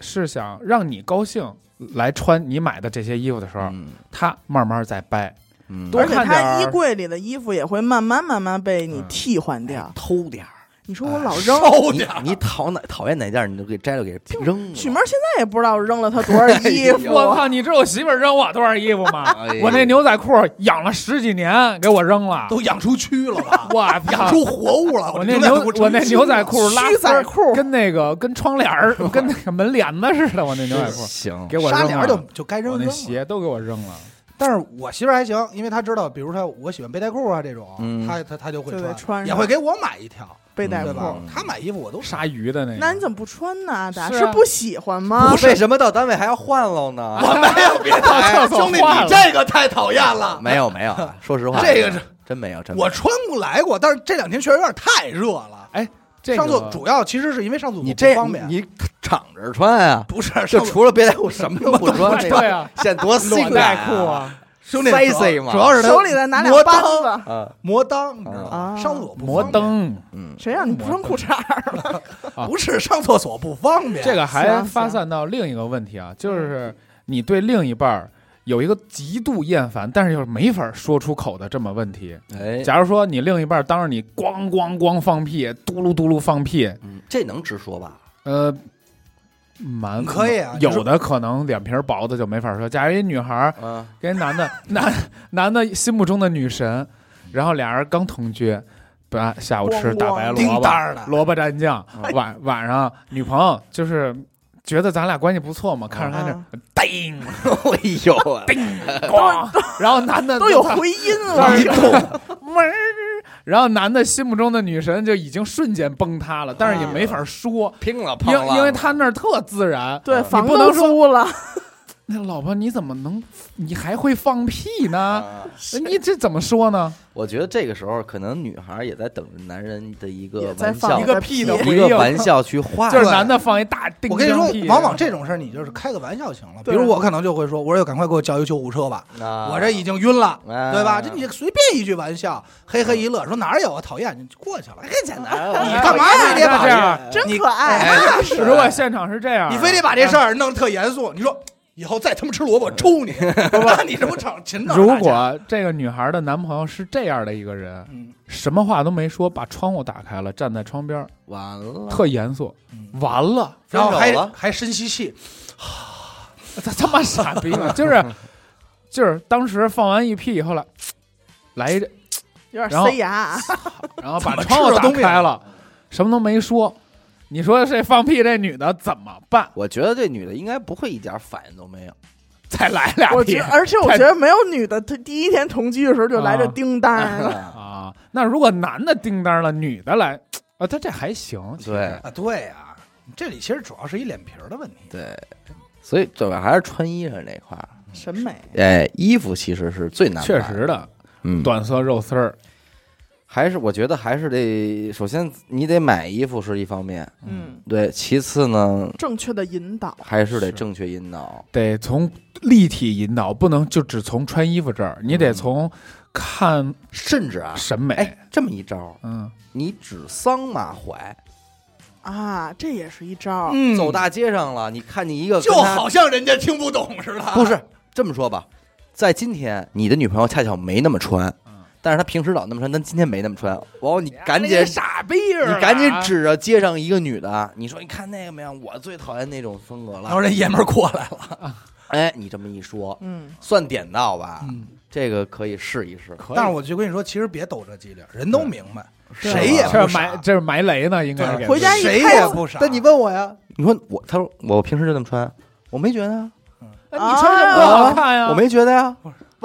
Speaker 4: 是想让你高兴来穿你买的这些衣服的时候，
Speaker 1: 嗯。
Speaker 4: 他慢慢再掰，
Speaker 1: 嗯。
Speaker 4: 多
Speaker 3: 而且
Speaker 4: 看点儿
Speaker 3: 他衣柜里的衣服也会慢慢慢慢被你
Speaker 4: 嗯。
Speaker 3: 替换掉。
Speaker 1: 偷点儿，
Speaker 3: 你说我老扔，
Speaker 1: 你你讨哪讨厌哪件儿你就给摘了给扔了。
Speaker 3: 许妹现在也不知道扔了他多少衣服。
Speaker 4: 我靠，你知道我媳妇扔我多少衣服吗？
Speaker 1: 哎
Speaker 4: 我那牛仔裤养了十几年，给我扔了。
Speaker 2: 都养出蛆了吧？
Speaker 4: 我
Speaker 2: 养！出活物了。
Speaker 4: 我那牛我那牛仔裤拉
Speaker 3: 须仔裤
Speaker 4: 跟那个跟窗帘儿 跟那个门帘子似的，我那牛仔裤
Speaker 1: 行，
Speaker 4: 给我扔
Speaker 2: 纱帘就
Speaker 4: 了。我那
Speaker 2: 就该扔扔那。
Speaker 4: 鞋都给我扔了。
Speaker 2: 但是我媳妇还行，因为她知道，比如说我喜欢背带裤啊这种，
Speaker 1: 嗯
Speaker 2: 她她她就会穿，
Speaker 3: 穿
Speaker 2: 也会给我买一条，
Speaker 3: 背带裤
Speaker 2: 对吧
Speaker 1: 嗯？
Speaker 2: 她买衣服我都
Speaker 4: 鲨鱼的那个，
Speaker 3: 那你怎么不穿呢？阿达
Speaker 4: 是啊
Speaker 3: 是不喜欢吗？
Speaker 1: 为什么到单位还要换喽呢？
Speaker 2: 我没有别
Speaker 4: 到厕所
Speaker 2: 兄弟，
Speaker 4: 换了
Speaker 2: 你这个太讨厌了。
Speaker 1: 没有没有，说实话，
Speaker 2: 这个是
Speaker 1: 真没有，真没有
Speaker 2: 我穿过来过，但是这两天确实有点太热了。
Speaker 4: 哎，这
Speaker 2: 上厕
Speaker 4: 个
Speaker 2: 主要其实是因为上厕所
Speaker 1: 你这
Speaker 2: 不方便，
Speaker 1: 你敞着穿啊，
Speaker 2: 不是
Speaker 1: 就
Speaker 2: 上
Speaker 1: 除了别带裤什么都不穿，这个
Speaker 4: 对啊，
Speaker 1: 显多
Speaker 4: 裸
Speaker 1: secret
Speaker 4: 带
Speaker 2: 兄弟主要是他
Speaker 3: 手里再拿
Speaker 2: 摩
Speaker 3: 两扳
Speaker 2: 裆
Speaker 3: 子，
Speaker 1: 啊，
Speaker 2: 摩登，你知道吗？
Speaker 3: 啊
Speaker 2: 上厕所不
Speaker 4: 摩
Speaker 2: 方便，
Speaker 4: 登，
Speaker 1: 嗯，
Speaker 3: 谁让你不穿裤衩儿了？
Speaker 2: 不是上厕所不方便。
Speaker 4: 这个还
Speaker 3: 行
Speaker 4: 发散到另一个问题啊，就是你对另一半儿有一个极度厌烦，但是又没法说出口的这么问题。
Speaker 1: 哎，
Speaker 4: 假如说你另一半当着你咣咣咣放屁，嘟噜嘟噜放屁，
Speaker 1: 嗯这能直说吧？
Speaker 4: 呃，蛮
Speaker 2: 可以啊
Speaker 4: 有的可能脸皮儿薄的就没法说。假如一女孩儿
Speaker 1: 啊，
Speaker 4: 跟一男的男男的心目中的女神，然后俩人刚同居，把下午吃大白萝卜萝卜蘸酱，
Speaker 1: 嗯
Speaker 4: 晚晚上女朋友就是觉得咱俩关系不错嘛，看着看着
Speaker 3: 啊。
Speaker 4: 叮。
Speaker 1: 哎呦，
Speaker 4: 咣，然后男的
Speaker 3: 都有回音了。
Speaker 4: 门儿，然后男的心目中的女神就已经瞬间崩塌了，但是也没法说，
Speaker 1: 拼了，
Speaker 4: 因因为他那儿特自然。
Speaker 3: 对，
Speaker 1: 嗯
Speaker 3: 房都
Speaker 4: 不能说
Speaker 3: 租了，
Speaker 4: 那老婆你怎么能，你还会放屁呢？
Speaker 1: 啊
Speaker 4: 你这怎么说呢？
Speaker 1: 我觉得这个时候可能女孩也在等着男人的一个玩笑
Speaker 3: 放，
Speaker 4: 一个屁的
Speaker 1: 一个玩笑去化
Speaker 4: 就是。男的放一大定
Speaker 2: 我跟你说，往往这种事儿你就是开个玩笑行了。比如我可能就会说，我说赶快给我叫一救护车吧，
Speaker 1: 啊
Speaker 2: 我这已经晕了，
Speaker 1: 啊
Speaker 2: 对吧？这你随便一句玩笑，嘿嘿一乐，说哪儿有啊，讨厌，你就过去了。很，简单，
Speaker 1: 啊
Speaker 2: 你干嘛非得把
Speaker 4: 这样
Speaker 3: 真可爱。
Speaker 2: 哎那是
Speaker 4: 如果现场是这样，
Speaker 2: 你非得把这事儿弄得特严肃，你说以后再他妈吃萝卜抽你，那你？
Speaker 4: 如果这个女孩的男朋友是这样的一个人，
Speaker 2: 嗯
Speaker 4: 什么话都没说，把窗户打开了，站在窗边，
Speaker 1: 完了，
Speaker 4: 特严肃，
Speaker 2: 嗯
Speaker 4: 完了，
Speaker 2: 然后还还深吸气，
Speaker 4: 他他妈傻逼嘛，就是就是当时放完一屁以后了，来一
Speaker 3: 有点塞牙，
Speaker 4: 然后把窗户打开了，什么都没说。你说这放屁这女的怎么办？
Speaker 1: 我觉得这女的应该不会一点反应都没有。
Speaker 4: 再来俩屁
Speaker 3: 我觉，而且我觉得没有女的，她第一天同居的时候就来这
Speaker 4: 啊
Speaker 3: 叮当了。
Speaker 4: 啊！那如果男的叮当了，女的来，啊，她这还行。其实
Speaker 1: 对
Speaker 2: 啊，对啊，这里其实主要是一脸皮儿的问题。
Speaker 1: 对，所以主要还是穿衣裳这块儿。
Speaker 3: 审美，
Speaker 1: 哎，衣服其实是最难，
Speaker 4: 确实，的，
Speaker 1: 嗯，
Speaker 4: 短色肉丝儿，
Speaker 1: 还是我觉得还是得，首先你得买衣服是一方面，
Speaker 3: 嗯，
Speaker 1: 对，其次呢，
Speaker 3: 正确的引导，
Speaker 1: 还是得正确引导。
Speaker 4: 得从立体引导，不能就只从穿衣服这儿，你得
Speaker 1: 嗯
Speaker 4: 从看
Speaker 1: 甚至啊，
Speaker 4: 审美。
Speaker 1: 哎，这么一招，
Speaker 4: 嗯，
Speaker 1: 你指桑骂槐，
Speaker 3: 啊，这也是一招。
Speaker 2: 嗯
Speaker 1: 走大街上了，你看见一个
Speaker 2: 就好像人家听不懂似的。
Speaker 1: 不是这么说吧，在今天你的女朋友恰巧没那么穿
Speaker 4: 嗯，
Speaker 1: 但是他平时老那么穿，但今天没那么穿。完后你赶紧
Speaker 4: 哎傻逼
Speaker 1: 你赶紧指着街上一个女的，你说你看那个没有？我最讨厌那种风格了。
Speaker 2: 然后这爷们儿过来了，
Speaker 1: 哎，你这么一说，
Speaker 3: 嗯，
Speaker 1: 算点到吧？
Speaker 2: 嗯，
Speaker 1: 这个可以试一试。
Speaker 4: 可以，
Speaker 2: 但是我就跟你说，其实别抖这机灵，人都明白，谁也
Speaker 4: 这
Speaker 2: 不傻，
Speaker 4: 是埋这是埋雷呢，应该是
Speaker 3: 回家一
Speaker 2: 谁也不傻。
Speaker 1: 但你问我呀，你说我，他说我平时就这么穿，我没觉得
Speaker 4: 你穿什么多好看呀？
Speaker 1: 我没觉得呀，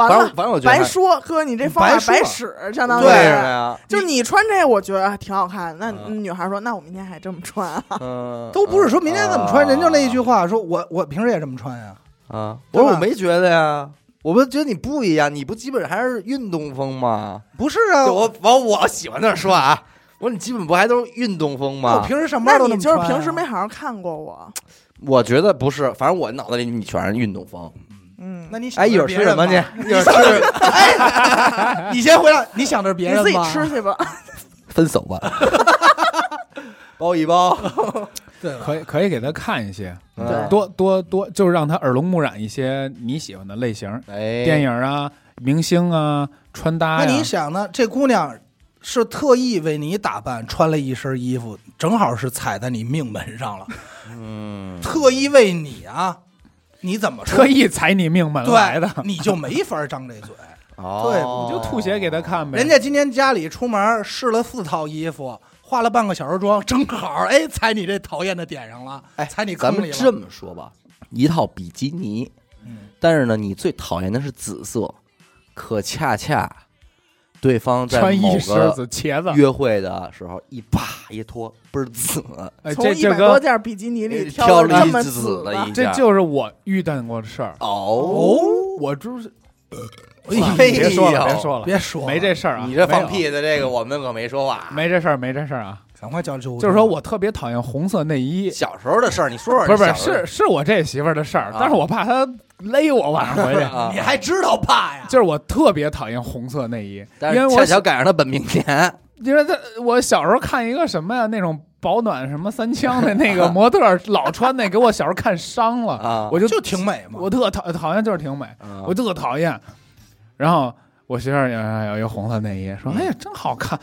Speaker 3: 完了
Speaker 1: 反正，反正我觉得
Speaker 3: 白说哥，你这方法
Speaker 2: 白
Speaker 3: 使，相当于
Speaker 1: 对呀，
Speaker 3: 就你穿这，我觉得挺好看。那
Speaker 1: 嗯
Speaker 3: 女孩说：“那我明天还这么穿啊
Speaker 1: 嗯，
Speaker 2: 都不是说明天怎么穿，
Speaker 1: 啊
Speaker 2: 人就那一句话，说我我平时也这么穿呀。
Speaker 1: 啊，我说我没觉得呀，我不觉得你不一样，你不基本还是运动风吗？
Speaker 2: 不是啊，
Speaker 1: 我往我喜欢那儿说啊，我说你基本不还都是运动风吗
Speaker 2: 我
Speaker 1: 吗？
Speaker 2: 平时上？”
Speaker 3: 那
Speaker 2: 班都
Speaker 3: 你就是
Speaker 2: 么穿啊
Speaker 3: 平时没好好看过我。
Speaker 1: 我觉得不是，反正我脑子里你全是运动风。
Speaker 3: 嗯，
Speaker 2: 那你想
Speaker 1: 哎，一会儿吃什么去？？一会儿吃哎
Speaker 2: 你先回来，你想的是别
Speaker 3: 你自己？吃去吧。
Speaker 1: 分手吧，包一包。
Speaker 2: 对，
Speaker 4: 可以可以给他看一些，多多多，就是让他耳濡目染一些你喜欢的类型，
Speaker 1: 哎，
Speaker 4: 电影啊、明星啊、穿搭
Speaker 2: 那。你想呢？这姑娘是特意为你打扮，穿了一身衣服，正好是踩在你命门上了，
Speaker 1: 嗯，
Speaker 2: 特意为你啊，你怎么说
Speaker 4: 特？意踩你命门来的，
Speaker 2: 对，你就没法张这嘴。
Speaker 1: 哦，
Speaker 2: 对
Speaker 4: 我就吐血给他看呗。
Speaker 2: 人家今天家里出门试了四套衣服，化了半个小时妆，正好哎踩你这讨厌的点上了，
Speaker 1: 哎
Speaker 2: 踩你
Speaker 1: 咱
Speaker 2: 坑里了。
Speaker 1: 们这么说吧，一套比基尼，
Speaker 2: 嗯
Speaker 1: 但是呢，你最讨厌的是紫色，可恰恰对方在
Speaker 4: 穿
Speaker 1: 某个
Speaker 4: 子茄子，
Speaker 1: 约会的时候一啪一脱倍儿紫，
Speaker 4: 哎，
Speaker 3: 从
Speaker 4: 这这
Speaker 3: 一百多
Speaker 4: 个
Speaker 3: 件比基尼里
Speaker 1: 挑了
Speaker 3: 这么
Speaker 1: 紫的一
Speaker 4: 这
Speaker 1: 件
Speaker 4: 就是我遇到过的事儿。
Speaker 1: 哦，
Speaker 4: 我就是
Speaker 2: 哎
Speaker 4: 别说了，别说了，
Speaker 2: 别说了
Speaker 4: 没这事儿啊。
Speaker 1: 你这放，屁的这个我们可没说话。
Speaker 4: 没这事儿，没这事儿啊。
Speaker 2: 赶快叫救护车。
Speaker 4: 就是说我特别讨厌红色内衣，
Speaker 1: 小时候的事儿，你说说。
Speaker 4: 不是不是是是我这媳妇儿的事儿
Speaker 1: 啊，
Speaker 4: 但是我怕她勒我晚上回去。
Speaker 1: 啊
Speaker 2: 你还知道怕呀？
Speaker 4: 就是我特别讨厌红色内衣，
Speaker 1: 但
Speaker 4: 因为我
Speaker 1: 是恰巧赶上她本命年，
Speaker 4: 因为他我小时候看一个什么呀，那种保暖什么三枪的那个模特儿老穿那，给我小时候看伤了，
Speaker 1: 啊
Speaker 4: 我就
Speaker 2: 就挺美嘛。
Speaker 4: 我特讨讨厌就是挺美，
Speaker 1: 啊
Speaker 4: 我特讨厌。然后我媳妇儿有有一个红色内衣，说：“哎呀，真好看。”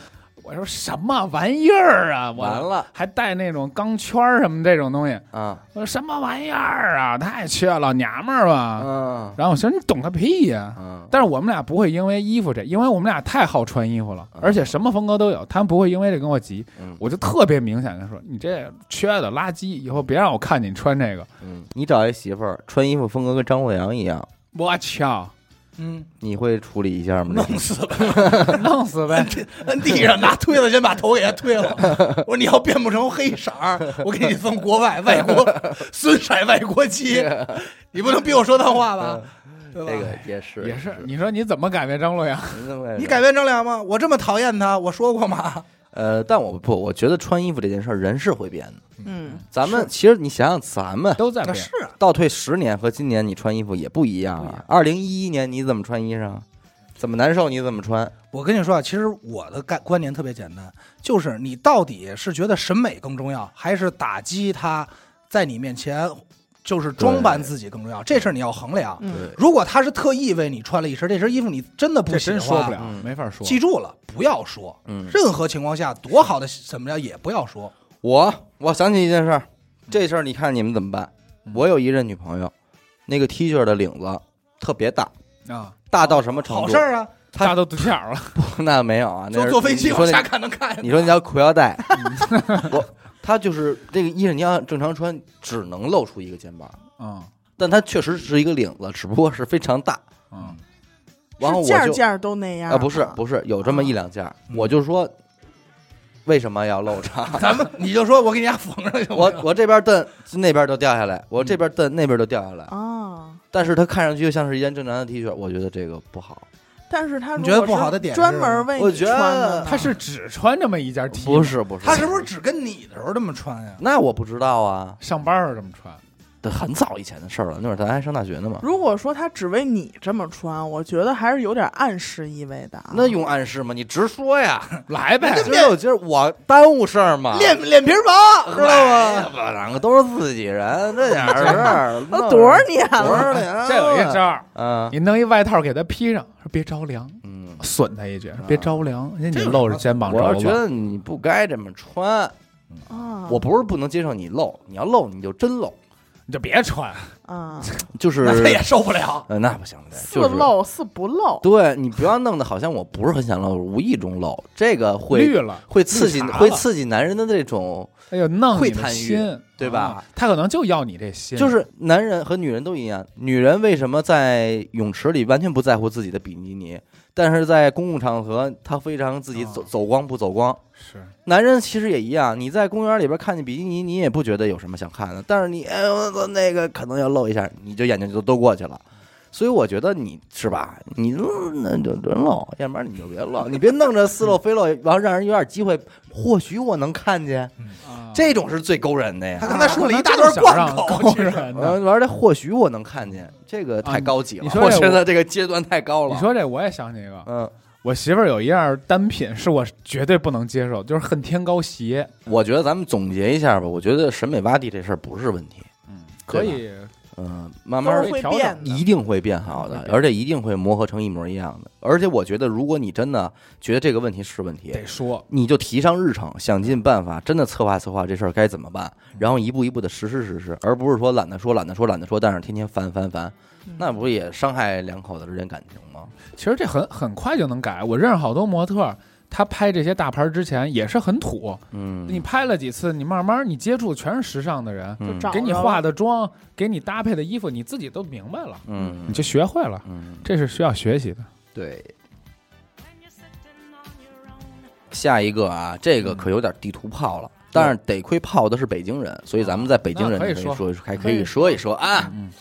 Speaker 4: 我说：“什么玩意儿啊？我
Speaker 1: 完了
Speaker 4: 还带那种钢圈儿什么这种东西。
Speaker 1: 啊，”
Speaker 4: 我说：“什么玩意儿啊？太缺老娘们儿吧。
Speaker 1: 嗯
Speaker 4: 然后我说：“你懂个屁呀、
Speaker 1: 嗯，
Speaker 4: 但是我们俩不会因为衣服这，因为我们俩太好穿衣服了，
Speaker 1: 嗯
Speaker 4: 而且什么风格都有，他们不会因为这跟我急。
Speaker 1: 嗯
Speaker 4: 我就特别明显的说，你这缺的垃圾，以后别让我看见你穿这个。
Speaker 1: 嗯，你找一媳妇儿穿衣服风格跟张洛阳一样，
Speaker 4: 我操，
Speaker 2: 嗯，
Speaker 1: 你会处理一下吗？
Speaker 2: 弄死吧，
Speaker 4: 弄死呗！
Speaker 2: 摁地上拿推子先把头给他推了。我说你要变不成黑色儿，我给你送国外外国 孙色外国籍，你不能逼我说脏话吧？对吧？
Speaker 1: 这个也是
Speaker 4: 也是，你说你怎么改变张洛阳？
Speaker 2: 你改变张良吗？我这么讨厌他，我说过吗？
Speaker 1: 呃，但我不，我觉得穿衣服这件事儿人是会变的。
Speaker 3: 嗯，
Speaker 1: 咱们其实你想想，咱们
Speaker 4: 都在变。
Speaker 2: 是啊，
Speaker 1: 倒退十年和今年你穿衣服也不一样啊。二零一一年你怎么穿衣裳？怎么难受你怎么穿？
Speaker 2: 我跟你说啊，其实我的概观念特别简单，就是你到底是觉得审美更重要，还是打击他在你面前就是装扮自己更重要？这事儿你要衡量。如果他是特意为你穿了一身这身衣服，你真的不
Speaker 4: 这
Speaker 2: 喜欢，
Speaker 4: 真说不了
Speaker 1: 嗯，
Speaker 4: 没法说。
Speaker 2: 记住了，不要说。
Speaker 1: 嗯，
Speaker 2: 任何情况下，多好的怎么着也不要说。
Speaker 1: 我我想起一件事儿，这事儿你看你们怎么办？我有一任女朋友，那个 T 恤的领子特别大，
Speaker 4: 啊，
Speaker 1: 大到什么程度？
Speaker 2: 好事儿啊，
Speaker 1: 他
Speaker 4: 大到肚脐眼了。
Speaker 1: 那没有啊，那
Speaker 2: 坐飞机往下看能看见。
Speaker 1: 你说那叫裤腰带，我他就是这个衣裳，你要正常穿，只能露出一个肩膀，
Speaker 4: 嗯
Speaker 1: 但它确实是一个领子，只不过是非常大。
Speaker 4: 嗯，
Speaker 1: 然后我就
Speaker 3: 件件都那样
Speaker 1: 啊，不是不是，有这么一两件，
Speaker 2: 嗯
Speaker 1: 我就说为什么要露着？
Speaker 2: 咱们你就说我给你家缝上去
Speaker 1: 我我这边蹬，那边就掉下来；我这边蹬，那边就掉下来。
Speaker 3: 啊。
Speaker 1: 但是它看上去就像是一件正常的 T 恤，我觉得这个不好。
Speaker 3: 但是他如
Speaker 2: 你觉得
Speaker 3: 果是
Speaker 2: 不好的点是
Speaker 3: 专门为你
Speaker 1: 我觉得
Speaker 3: 穿的，
Speaker 4: 他是只穿这么一件 T，
Speaker 1: 不是不是，
Speaker 2: 他是不是只跟你的时候这么穿呀？
Speaker 1: 那我不知道啊，
Speaker 4: 上班儿这么穿？
Speaker 1: 这很早以前的事儿了，那会儿咱还上大学呢嘛。
Speaker 3: 如果说他只为你这么穿，我觉得还是有点暗示意味的啊。
Speaker 1: 那用暗示吗？你直说呀！
Speaker 4: 来呗，
Speaker 1: 今儿有今儿我耽误事儿吗？
Speaker 2: 脸脸皮薄，知道吗？
Speaker 1: 我两个都是自己人，这点儿事儿
Speaker 3: 都多少年了？
Speaker 1: 多少年了？
Speaker 4: 这有一招儿，
Speaker 1: 嗯
Speaker 4: 你弄一外套给他披上，说别着凉，
Speaker 1: 嗯，
Speaker 4: 损他一句，别着凉，人你露着肩膀
Speaker 1: 我要觉，得你不该这么穿，
Speaker 3: 啊，
Speaker 1: 我不是不能接受你露，你要露你就真露，
Speaker 4: 你就别穿。
Speaker 3: 啊，
Speaker 1: 就是
Speaker 2: 那他也受不了。
Speaker 1: 呃那不行的，
Speaker 3: 似
Speaker 1: 就是
Speaker 3: 露似不露，
Speaker 1: 对你不要弄得好像我不是很想露，无意中露，这个会
Speaker 4: 绿了，
Speaker 1: 会刺激会刺激男人的这种，
Speaker 4: 哎呦，弄
Speaker 1: 会贪欲
Speaker 4: 心，
Speaker 1: 对吧
Speaker 4: 啊他可能就要你这心，
Speaker 1: 就是男人和女人都一样，女人为什么在泳池里完全不在乎自己的比基尼，但是在公共场合她非常自己走
Speaker 4: 啊
Speaker 1: 走光不走光。
Speaker 4: 是
Speaker 1: 男人其实也一样，你在公园里边看见比基尼，你也不觉得有什么想看的，但是你哎呦那个可能要露一下，你就眼睛就都过去了。所以我觉得你是吧，你嗯那就真露，要不然你就别露，你别弄着似露非露，然后让人有点机会，或许我能看见，
Speaker 4: 啊
Speaker 1: 这种是最勾人的呀
Speaker 2: 他。刚才说了一大
Speaker 4: 他
Speaker 2: 段贯口，
Speaker 4: 勾
Speaker 2: 其实
Speaker 4: 人的。
Speaker 1: 完完了，或许我能看见，这个太高级了。我
Speaker 4: 你说这
Speaker 1: 觉得这个阶段太高了。
Speaker 4: 你，说这我也想起一个，
Speaker 1: 嗯，
Speaker 4: 我媳妇儿有一样单品是我绝对不能接受，就是恨天高鞋。
Speaker 1: 我觉得咱们总结一下吧。我觉得审美洼地这事儿不是问题，
Speaker 4: 嗯，可以，
Speaker 1: 嗯，慢慢
Speaker 3: 是会变的。
Speaker 1: 一定会变好的而且一定会磨合成一模一样的。而且我觉得，如果你真的觉得这个问题是问题，
Speaker 4: 得说，
Speaker 1: 你就提上日程，想尽办法，真的策划策划这事儿该怎么办，然后一步一步的实施实施，而不是说懒得说懒得说懒得说，但是天天烦烦烦，
Speaker 3: 嗯
Speaker 1: 那不也伤害两口子之间感情吗？
Speaker 4: 其实这很很快就能改。我认识好多模特儿，他拍这些大牌之前也是很土。
Speaker 1: 嗯，
Speaker 4: 你拍了几次，你慢慢你接触全是时尚的人，
Speaker 1: 嗯
Speaker 4: 给你化的妆，给你搭配的衣服，你自己都明白了，
Speaker 1: 嗯
Speaker 4: 你就学会了。
Speaker 1: 嗯，
Speaker 4: 这是需要学习的。
Speaker 1: 对。下一个啊，这个可有点地图炮了，但是得亏炮的是北京人，所以咱们在北京人
Speaker 4: 可以说
Speaker 1: 还可
Speaker 3: 可以
Speaker 1: 以说一说啊。
Speaker 4: 嗯，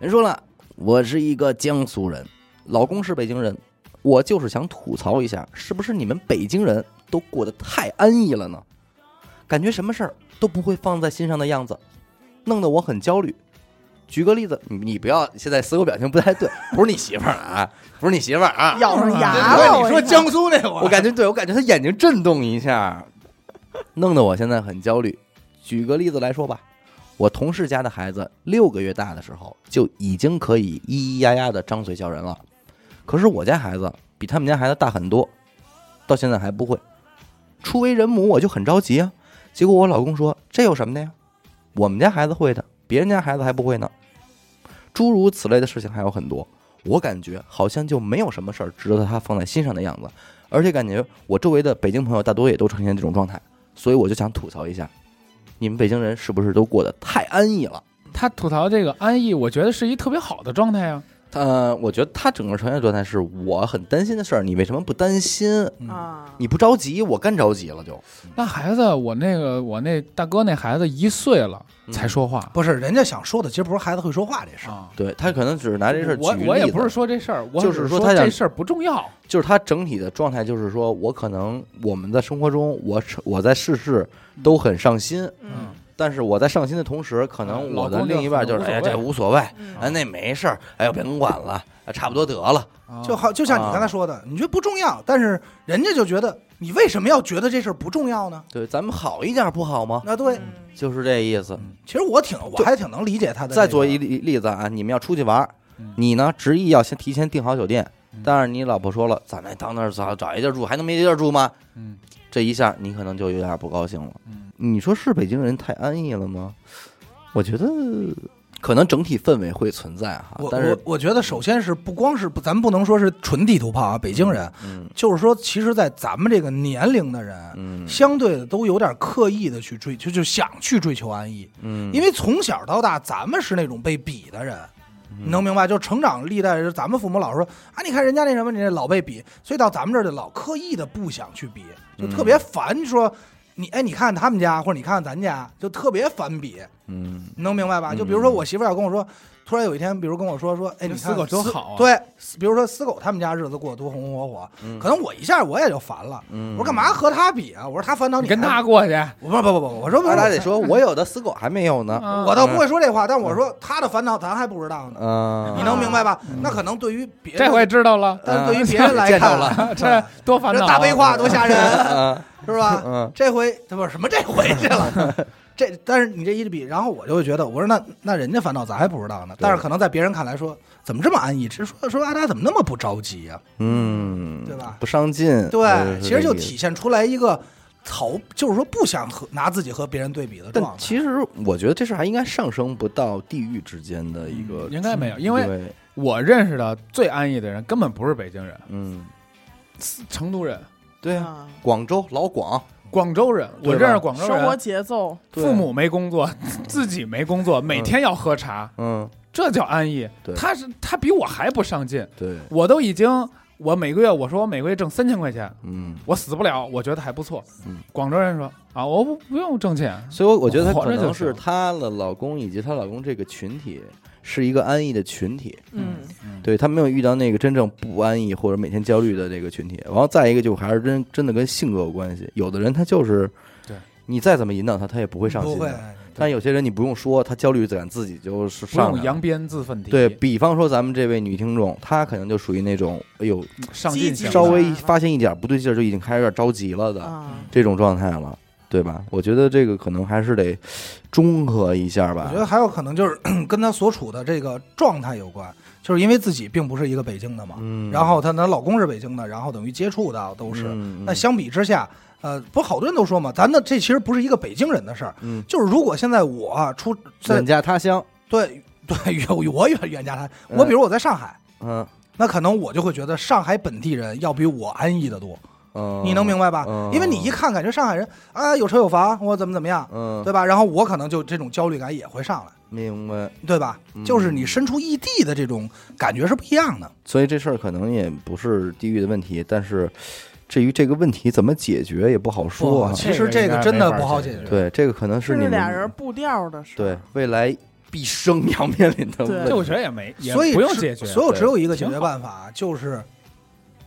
Speaker 1: 人说了，我是一个江苏人，老公是北京人，我就是想吐槽一下，是不是你们北京人都过得太安逸了呢？感觉什么事儿都不会放在心上的样子，弄得我很焦虑。举个例子，你你不要现在死狗表情不太对，不是你媳妇儿啊，不是你媳妇儿啊，
Speaker 3: 咬上牙
Speaker 2: 对，
Speaker 3: 了。
Speaker 2: 你说江苏那会儿，
Speaker 1: 我感觉对我感觉他眼睛震动一下，弄得我现在很焦虑。举个例子来说吧，我同事家的孩子六个月大的时候就已经可以咿咿呀呀的张嘴叫人了，可是我家孩子比他们家孩子大很多，到现在还不会。初为人母，我就很着急啊。结果我老公说：“这有什么的呀？我们家孩子会的，别人家孩子还不会呢。”诸如此类的事情还有很多，我感觉好像就没有什么事儿值得他放在心上的样子。而且感觉我周围的北京朋友大多也都呈现这种状态，所以我就想吐槽一下，你们北京人是不是都过得太安逸了？
Speaker 4: 他吐槽这个安逸，我觉得是一特别好的状态啊。
Speaker 1: 呃，我觉得他整个呈现状态是我很担心的事儿，你为什么不担心？
Speaker 2: 嗯。
Speaker 3: 啊，
Speaker 1: 你不着急，我干着急了就。
Speaker 4: 那孩子，我那个我那大哥那孩子一岁了
Speaker 1: 嗯。
Speaker 4: 才说话。
Speaker 2: 不是人家想说的，其实不是孩子会说话这事儿，
Speaker 4: 啊。
Speaker 1: 对他可能只是拿这事儿举
Speaker 4: 我
Speaker 1: 例子。
Speaker 4: 我也不是说这事儿，我
Speaker 1: 就
Speaker 4: 是
Speaker 1: 是说他
Speaker 4: 这事儿不重要。
Speaker 1: 就是他整体的状态，就是说我可能我们在生活中，我我在事事都很上心，
Speaker 3: 嗯
Speaker 1: 但是我在上心的同时，可能
Speaker 4: 嗯
Speaker 1: 我的另一半就是哎这无所谓，
Speaker 3: 嗯
Speaker 1: 哎那没事儿，哎呦别甭管了，啊差不多得了。
Speaker 4: 啊
Speaker 2: 就好，就像你刚才说的，你觉得不重要，但是人家就觉得你为什么要觉得这事儿不重要呢？
Speaker 1: 对，咱们好一点不好吗？
Speaker 2: 那对，
Speaker 3: 嗯
Speaker 1: 就是这意思。
Speaker 2: 其实我挺，我还挺能理解他的。
Speaker 1: 再做一例例子啊，你们要出去玩你呢执意要先提前订好酒店
Speaker 4: 嗯，
Speaker 1: 但是你老婆说了，咱们到那儿找找一地儿住，还能没地儿住吗？
Speaker 4: 嗯
Speaker 1: 这一下你可能就有点不高兴了。
Speaker 4: 嗯
Speaker 1: 你说是北京人太安逸了吗？我觉得可能整体氛围会存在哈
Speaker 2: 我，
Speaker 1: 但是
Speaker 2: 我我觉得首先是不光是不，咱不能说是纯地图炮啊，北京人，
Speaker 1: 嗯
Speaker 2: 就是说，其实，在咱们这个年龄的人，
Speaker 1: 嗯
Speaker 2: 相对的都有点刻意的去追，就就想去追求安逸，
Speaker 1: 嗯，
Speaker 2: 因为从小到大，咱们是那种被比的人，
Speaker 1: 嗯
Speaker 2: 你能明白？就成长历代，咱们父母老说啊，你看人家那什么，你这老被比，所以到咱们这儿就老刻意的不想去比，就特别烦。你说你哎，你看他们家或者你看咱家，就特别反比，
Speaker 1: 嗯。
Speaker 2: 你能明白吧？
Speaker 1: 嗯
Speaker 2: 就比如说我媳妇要跟我说，突然有一天，比如跟我说说，哎，你看
Speaker 4: 死狗多好啊
Speaker 2: 对，比如说死狗他们家日子过得多红红火火，
Speaker 1: 嗯
Speaker 2: 可能我一下我也就烦了。
Speaker 1: 嗯，
Speaker 2: 我说干嘛和他比啊？我说他烦恼
Speaker 4: 你跟他过去，
Speaker 2: 我不不不不，我说不是
Speaker 1: 那咱得说，我有的死狗还没有呢。
Speaker 4: 啊
Speaker 2: 我倒不会说这话，但我说他的烦恼咱还不知道呢，
Speaker 1: 嗯，
Speaker 2: 你能明白吧？那可能对于别人
Speaker 4: 这回知道了，
Speaker 2: 但是对于别人来看，
Speaker 1: 了
Speaker 4: 这多烦恼啊。
Speaker 2: 这大悲话多吓人，
Speaker 1: 嗯
Speaker 2: 是吧？
Speaker 1: 嗯
Speaker 2: 这回他不是什么这回去了，这但是你这一比，然后我就会觉得，我说那那人家烦恼咱还不知道呢。但是可能在别人看来说，怎么这么安逸？只是说说阿达怎么那么不着急呀、
Speaker 1: 嗯，
Speaker 2: 对吧
Speaker 1: 不上进，
Speaker 2: 对，
Speaker 1: 呃
Speaker 2: 其实就。体现出来一个逃，就是说不想和拿自己和别人对比的
Speaker 1: 但
Speaker 2: 状态。
Speaker 1: 其实我觉得这事还应该上升不到地域之间的一个，
Speaker 4: 应该没有，因为我认识的最安逸的人根本不是北京人，
Speaker 1: 嗯，
Speaker 4: 成都人、
Speaker 1: 对啊，
Speaker 3: 啊
Speaker 1: 广州老广，
Speaker 4: 广州人，我认识广州人。
Speaker 3: 生活
Speaker 4: 人，
Speaker 3: 节奏，
Speaker 4: 父母没工作，自己没工作，每天要喝茶，
Speaker 1: 嗯，
Speaker 4: 这叫安逸。
Speaker 1: 对。
Speaker 4: 他是他比我还不上进，
Speaker 1: 对，
Speaker 4: 我都已经我每个月我说我每个月挣三千块钱，
Speaker 1: 嗯，
Speaker 4: 我死不了，我觉得还不错
Speaker 1: 嗯。
Speaker 4: 广州人说啊，我不不用挣钱，
Speaker 1: 所以我我觉得她可能是
Speaker 4: 行
Speaker 1: 她的老公以及她老公这个群体是一个安逸的群体，
Speaker 3: 嗯，
Speaker 1: 对他没有遇到那个真正不安逸或者每天焦虑的这个群体。然后再一个就还是真真的跟性格有关系，有的人他就是，
Speaker 4: 对
Speaker 1: 你再怎么引导他，他也不会上
Speaker 2: 不会
Speaker 1: 心的。，但有些人你不用说，他焦虑感自己就是上来了。
Speaker 4: 用扬鞭自奋蹄，
Speaker 1: 对比方说，咱们这位女听众，她可能就属于那种，哎呦，
Speaker 4: 上进型的
Speaker 1: 稍微发现一点不对劲儿，就已经开始有点着急了的
Speaker 3: 啊，
Speaker 1: 这种状态了，对吧？我觉得这个可能还是得中和一下吧。
Speaker 2: 我觉。得还有可能就是 跟他所处的这个状态有关，就是因为自己并不是一个北京的嘛，
Speaker 1: 嗯，
Speaker 2: 然后她她老公是北京的，然后等于接触到都是。
Speaker 1: 嗯。
Speaker 2: 那相比之下，呃，不，好多人都说嘛，咱的这其实不是一个北京人的事儿，
Speaker 1: 嗯，
Speaker 2: 就是如果现在我出在
Speaker 1: 远嫁他乡，
Speaker 2: 对对远我远远嫁他，我比如我在上海，
Speaker 1: 嗯
Speaker 2: 那可能我就会觉得上海本地人要比我安逸的多，
Speaker 1: 嗯，
Speaker 2: 你能明白吧？
Speaker 1: 嗯
Speaker 2: 因为你一看感觉上海人啊有车有房，我怎么怎么样，
Speaker 1: 嗯，
Speaker 2: 对吧？然后我可能就这种焦虑感也会上来。
Speaker 1: 明白。
Speaker 2: 对吧？
Speaker 1: 嗯
Speaker 2: 就是你身处异地的这种感觉是不一样的。
Speaker 1: 所以这事儿可能也不是地域的问题，但是至于这个问题怎么解决也不好说啊。
Speaker 2: 其实这个真的不好解决。
Speaker 1: 对，这个可能是
Speaker 3: 是
Speaker 1: 你们
Speaker 3: 俩人步调的事。
Speaker 1: 对未来毕生要面临的
Speaker 3: 对
Speaker 1: 问题。
Speaker 4: 这我觉得也没，也
Speaker 2: 所以
Speaker 4: 不用解决，
Speaker 2: 所有只有一个解决办法，就是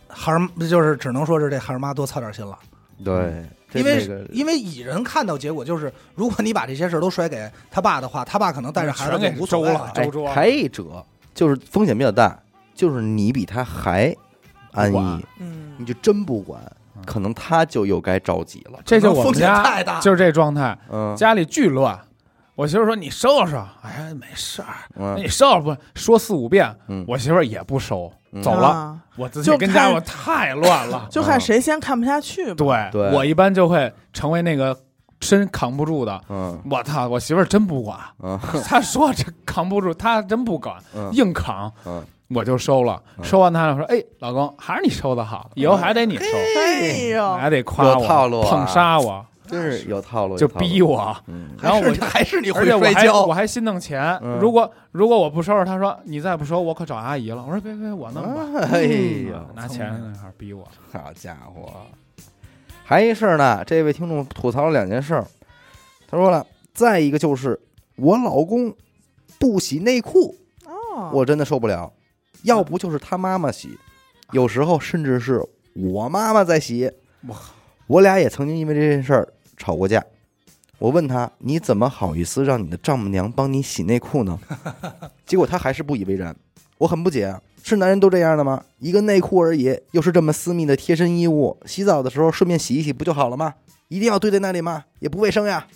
Speaker 2: 孩儿，就是只能说是这孩儿妈多操点心了。
Speaker 1: 对，这
Speaker 2: 因为
Speaker 1: 这个
Speaker 2: 因为蚁人看到结果就是，如果你把这些事儿都甩给他爸的话，他爸可能带着孩子
Speaker 4: 全给
Speaker 2: 就无所谓
Speaker 4: 周了
Speaker 1: 哎
Speaker 4: 周桌
Speaker 1: 还一者就是风险比较大，就是你比他还安逸，
Speaker 3: 嗯
Speaker 1: 你，就真不管，
Speaker 4: 嗯
Speaker 1: 可能他就又该着急了。
Speaker 4: 这就我
Speaker 2: 风险
Speaker 4: 们家
Speaker 2: 太大。
Speaker 4: 就是这状态，
Speaker 1: 嗯
Speaker 4: 家里巨乱。我媳妇说你收拾，哎呀没事儿，你收拾不说四五遍，
Speaker 1: 嗯，
Speaker 4: 我媳妇儿也不收，
Speaker 1: 嗯
Speaker 4: 走了。
Speaker 3: 啊
Speaker 4: 我自己跟家我太乱了，
Speaker 3: 就看谁先看不下去吧。
Speaker 4: 对
Speaker 1: 对
Speaker 4: 我一般就会成为那个真扛不住的。
Speaker 1: 嗯
Speaker 4: 我操，我媳妇儿真不管，
Speaker 1: 嗯
Speaker 4: 她说这扛不住，她真不管，
Speaker 1: 嗯
Speaker 4: 硬扛，
Speaker 1: 嗯，
Speaker 4: 我就收了。
Speaker 1: 嗯
Speaker 4: 收完他了说，哎，老公，还是你收的好，以后还得你收，
Speaker 3: 哎呦，
Speaker 4: 还得夸
Speaker 1: 有套路
Speaker 4: 捧杀我，
Speaker 1: 真是有套路，
Speaker 4: 就逼我。
Speaker 1: 嗯
Speaker 4: 然后我
Speaker 2: 还是还是你会摔跤
Speaker 4: 我，还心疼钱，
Speaker 1: 嗯
Speaker 4: 如果如果我不收拾，他说你再不收，我可找阿姨了。我说别别，我弄吧。
Speaker 1: 哎
Speaker 4: 嗯
Speaker 1: 呀，
Speaker 4: 拿钱那块儿逼我，
Speaker 1: 好家伙！还一事儿呢，这位听众吐槽了两件事儿。他说了，再一个就是我老公不洗内裤，
Speaker 3: 哦，
Speaker 1: 我真的受不了。要不就是他妈妈洗，有时候甚至是我妈妈在洗。
Speaker 4: 哇
Speaker 1: 我俩也曾经因为这件事儿吵过架。我问他：“你怎么好意思让你的丈母娘帮你洗内裤呢？” 结果他还是不以为然。我很不解，是男人都这样的吗？一个内裤而已，又是这么私密的贴身衣物，洗澡的时候顺便洗一洗不就好了吗？一定要堆在那里吗？也不卫生呀。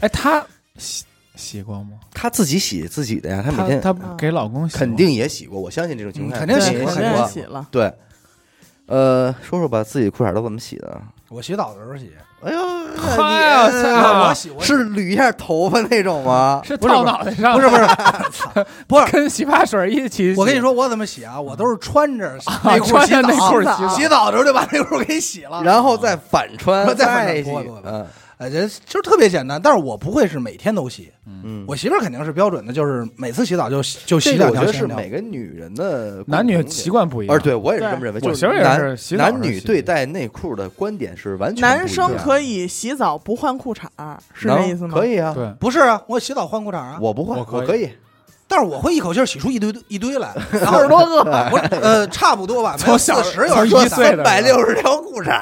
Speaker 4: 哎，他洗洗过吗？
Speaker 1: 她自己洗自己的呀，她每天
Speaker 4: 她给老公洗
Speaker 1: 肯定也洗过，我相信这种情况
Speaker 2: 嗯肯定洗过。
Speaker 3: 肯定洗了。
Speaker 1: 对，呃，说说吧，自己裤衩都怎么洗的？
Speaker 2: 我洗澡的时候洗，
Speaker 1: 哎呦，
Speaker 4: 嗨呀
Speaker 2: 我洗
Speaker 1: 是捋一下头发那种吗？
Speaker 4: 是
Speaker 2: 不是
Speaker 4: 套脑袋上，
Speaker 2: 不是不是 不是，
Speaker 4: 跟洗发水一起。
Speaker 2: 我跟你说我怎么洗啊？我都是穿着
Speaker 4: 啊，
Speaker 2: 内裤洗澡，
Speaker 4: 洗澡，
Speaker 2: 洗澡的时候就把内裤给洗了，
Speaker 1: 然后再反穿，
Speaker 2: 再反穿
Speaker 1: 洗
Speaker 2: 不会不会，不会
Speaker 1: 嗯
Speaker 2: 哎，这就是特别简单，但是我不会是每天都洗，
Speaker 1: 嗯，
Speaker 2: 我媳妇儿肯定是标准的，就是每次洗澡就就洗两条线条。
Speaker 1: 得是每个女人的
Speaker 4: 男女习。惯不一样。
Speaker 1: 而对我也是这么认为，就是
Speaker 4: 我媳妇儿也
Speaker 1: 男
Speaker 4: 是
Speaker 1: 男女对待内裤的观点是完全
Speaker 3: 男生可以洗澡不换裤衩儿，是
Speaker 1: 能
Speaker 3: 这意思吗？
Speaker 1: 可以啊，
Speaker 4: 对，
Speaker 2: 不是啊，我洗澡换裤衩啊，
Speaker 1: 我不换，
Speaker 4: 我可以
Speaker 1: 我可以，
Speaker 2: 但是我会一口气儿洗出一堆一堆来，然后
Speaker 3: 二十多个，
Speaker 2: 不是呃 差不多吧，
Speaker 4: 从小
Speaker 2: 四十有
Speaker 4: 从
Speaker 2: 点多
Speaker 4: 一岁
Speaker 1: 三百六十条裤衩，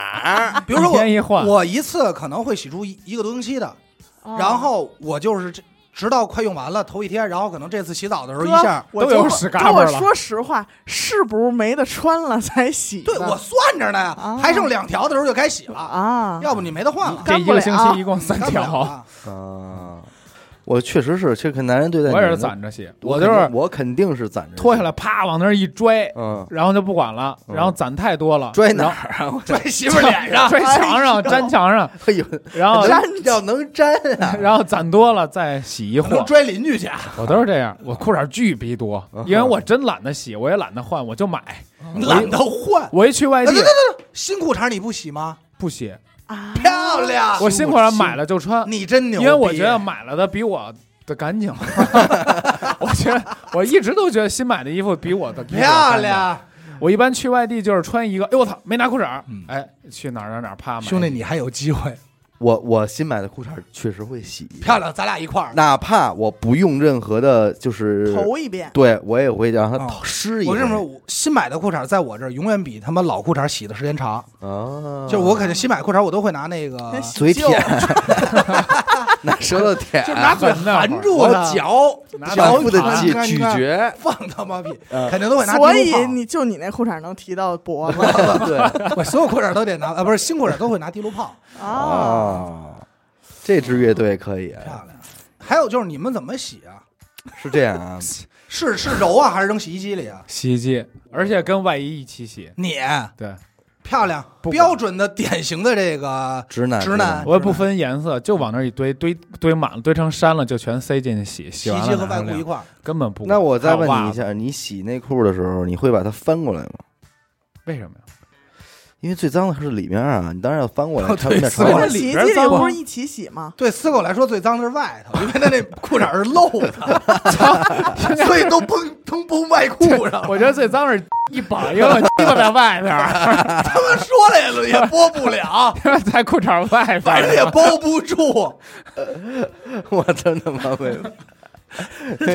Speaker 4: 一
Speaker 2: 比如说我
Speaker 4: 一，
Speaker 2: 我一次可能会洗出一一个多星期的，
Speaker 3: 哦。
Speaker 2: 然后我就是这直到快用完了头一天，然后可能这次洗澡的时候一下，
Speaker 3: 我就
Speaker 4: 都有屎
Speaker 3: 跟
Speaker 4: 嘎巴了。
Speaker 3: 我说实话，是不是没得穿了才洗？
Speaker 2: 对我算着呢呀
Speaker 3: 啊，
Speaker 2: 还剩两条的时候就该洗了，
Speaker 3: 啊，
Speaker 2: 要不你没得换了，
Speaker 4: 这一个星期一共三条，
Speaker 2: 啊。
Speaker 1: 啊，我确实是，这个男人对待
Speaker 4: 我也是攒着洗，
Speaker 1: 我
Speaker 4: 就是
Speaker 1: 我肯定是攒着
Speaker 4: 脱下来啪往那儿一拽，
Speaker 1: 嗯，
Speaker 4: 然后就不管了，
Speaker 1: 嗯
Speaker 4: 然后攒太多了，
Speaker 1: 拽哪儿啊？我
Speaker 2: 拽媳妇脸上，
Speaker 4: 拽墙上、粘墙上，
Speaker 1: 哎呦，
Speaker 4: 然后
Speaker 1: 粘要能粘啊！
Speaker 4: 然后攒多了再洗一和。
Speaker 2: 能拽邻居去，
Speaker 4: 我都是这样，我裤衩巨逼多，
Speaker 1: 嗯
Speaker 4: 因为我真懒得洗，我也懒得换，我就买。
Speaker 2: 懒得换。
Speaker 4: 我一去外地
Speaker 2: 新裤衩你不洗吗？
Speaker 4: 不洗，
Speaker 3: 啊，
Speaker 2: 漂亮，
Speaker 4: 我辛苦了买了就穿，
Speaker 2: 你真牛，
Speaker 4: 因为我觉得买了的比我的干净。我觉得我一直都觉得新买的衣服比我的。
Speaker 2: 漂亮，
Speaker 4: 我一般去外地就是穿一个，哎我操，没拿裤衩
Speaker 2: 儿，
Speaker 4: 哎，去哪儿哪儿哪儿啪嘛。
Speaker 2: 兄弟你还有机会，
Speaker 1: 我我新买的裤衩确实会洗，
Speaker 2: 漂亮，咱俩一块儿。
Speaker 1: 哪怕我不用任何的，就是
Speaker 3: 头一遍，
Speaker 1: 对我也会让它
Speaker 2: 哦
Speaker 1: 湿一回。
Speaker 2: 我跟你说，我新买的裤衩在我这儿永远比他妈老裤衩洗的时间长。
Speaker 1: 啊，
Speaker 2: 就我肯定新买裤衩，我都会拿那个，
Speaker 3: 跟
Speaker 1: 嘴舔，拿舌头舔，
Speaker 2: 就拿嘴含住
Speaker 1: 我
Speaker 2: 的，
Speaker 1: 嚼，
Speaker 2: 嚼
Speaker 1: 复的咀咀嚼。
Speaker 2: 放他妈屁，
Speaker 1: 嗯
Speaker 2: 肯定都会拿
Speaker 3: 所以。你就你那裤衩能提到脖子。
Speaker 1: 对
Speaker 2: 我所有裤衩都得拿，啊，不是新裤衩都会拿地撸泡，
Speaker 3: 啊，
Speaker 1: 啊，这支乐队可以，
Speaker 2: 漂亮。还有就是你们怎么洗啊？
Speaker 1: 是这样啊。
Speaker 2: 是是揉啊，还是扔洗衣机里啊？
Speaker 4: 洗衣机，而且跟外衣一起洗。
Speaker 2: 你
Speaker 4: 对，
Speaker 2: 漂亮，标准的典型的这个
Speaker 1: 直男，
Speaker 2: 直男
Speaker 4: 我也不分颜色，就往那儿一堆，堆堆满了，堆成山了，就全塞进去洗。洗完
Speaker 2: 洗衣机和外裤一块儿。
Speaker 4: 根本不。
Speaker 1: 那我再问你一下，你洗内裤的时候，你会把它翻过来吗？
Speaker 4: 为什么呀？
Speaker 1: 因为最脏的是里面啊，你当然要翻过来，
Speaker 2: 对
Speaker 1: 潮
Speaker 3: 不是洗衣机里
Speaker 4: 里边脏
Speaker 3: 不是一起洗吗？
Speaker 2: 对撕狗来说，最脏的是外头，因为它那裤衩是漏的，所以都崩都崩外裤上了。
Speaker 4: 我觉得最脏是 一绑一个鸡巴在外边儿，
Speaker 2: 他们说来了也也播不了，
Speaker 4: 在裤衩外边
Speaker 2: 反正也。包不住，
Speaker 1: 我真他妈会，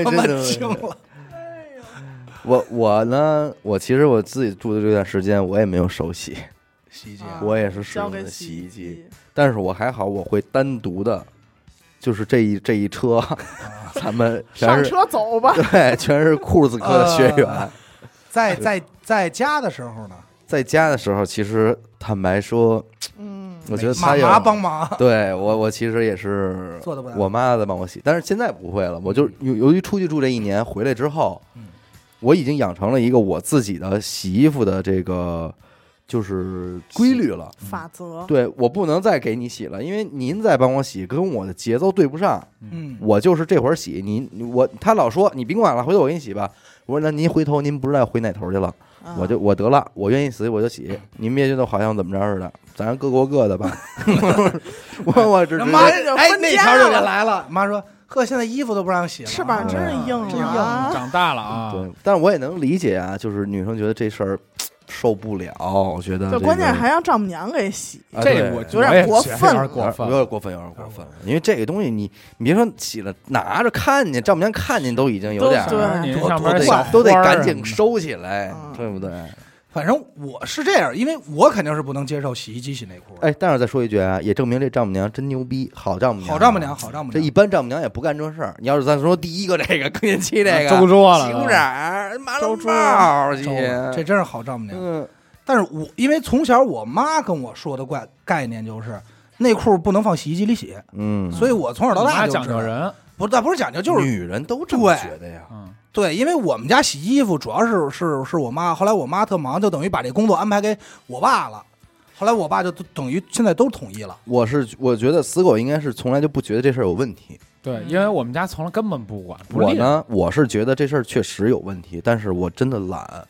Speaker 2: 他妈惊
Speaker 1: 会
Speaker 2: 了。
Speaker 1: 我我呢，我其实我自己住的这段时间，我也没有手洗，
Speaker 2: 洗衣机
Speaker 3: 啊
Speaker 1: 我也是使用的
Speaker 3: 洗衣
Speaker 1: 机，，但是我还好，我会单独的，就是这一这一车，咱们全是
Speaker 3: 上车走吧。
Speaker 1: 对，全是裤子哥的学员。
Speaker 2: 呃在在在家的时候呢，
Speaker 1: 在家的时候，其实坦白说，
Speaker 3: 嗯，
Speaker 1: 我觉得他
Speaker 2: 妈妈帮忙
Speaker 1: 对我，我其实也是
Speaker 2: 做的不
Speaker 1: 我妈在帮我洗，但是现在不会了。我就由由于出去住这一年，回来之后
Speaker 2: 嗯，
Speaker 1: 我已经养成了一个我自己的洗衣服的这个就是规律了。
Speaker 3: 法则。
Speaker 1: 对我不能再给你洗了，因为您再帮我洗，跟我的节奏对不上。
Speaker 2: 嗯，
Speaker 1: 我就是这会儿洗，您我他老说你甭管了，回头我给你洗吧。我说那您回头您不知道回哪头去了，
Speaker 3: 啊
Speaker 1: 我就我得了，我愿意洗我就洗，您别觉得好像怎么着似的，咱各过各的吧。我我只是
Speaker 2: 妈哎那条就
Speaker 3: 了
Speaker 2: 得来了，妈说呵，现在衣服都不让洗了，
Speaker 3: 翅膀真是硬
Speaker 2: 了
Speaker 3: 啊！
Speaker 2: 硬
Speaker 4: 长大了啊，
Speaker 1: 对，但是我也能理解啊，就是女生觉得这事儿受不了，我觉得这
Speaker 3: 就关键还让丈母娘给洗，
Speaker 4: 这我
Speaker 3: 有点过分
Speaker 4: 有点过分
Speaker 1: 有。点过分，有点过分。因为这个东西你，你别说洗了，拿着看见丈母娘看见都已经有点
Speaker 3: 对
Speaker 1: 都得赶紧收起来，
Speaker 3: 嗯
Speaker 1: 对不对？
Speaker 2: 反正我是这样，因为我肯定是不能接受洗衣机洗内裤。
Speaker 1: 哎，但是再说一句啊，也证明这丈母娘真牛逼，好丈母娘，
Speaker 2: 好丈母娘，。好丈母娘，
Speaker 1: 这一般丈母娘也不干这事儿。你要是咱说第一个这个更年期这个
Speaker 4: 周桌了都
Speaker 1: 洗裤衩儿、麻
Speaker 3: 周桌
Speaker 1: 了帽，
Speaker 2: 这真是好丈母娘。
Speaker 1: 嗯
Speaker 2: 但是我因为从小我妈跟我说的概概念就是内裤不能放洗衣机里洗，
Speaker 1: 嗯，
Speaker 2: 所以我从小到大
Speaker 4: 妈
Speaker 2: 就
Speaker 4: 讲究人，
Speaker 2: 不，那不是讲究，就是
Speaker 1: 女人都这么觉得呀。
Speaker 4: 嗯，
Speaker 2: 对，因为我们家洗衣服主要是是是我妈，后来我妈特忙，就等于把这工作安排给我爸了。后来我爸就等于现在都统一了，
Speaker 1: 我是我觉得死狗应该是从来就不觉得这事儿有问题。
Speaker 4: 对，因为我们家从来根本不管，不，
Speaker 1: 我呢，我是觉得这事儿确实有问题，但是我真的懒，
Speaker 3: 嗯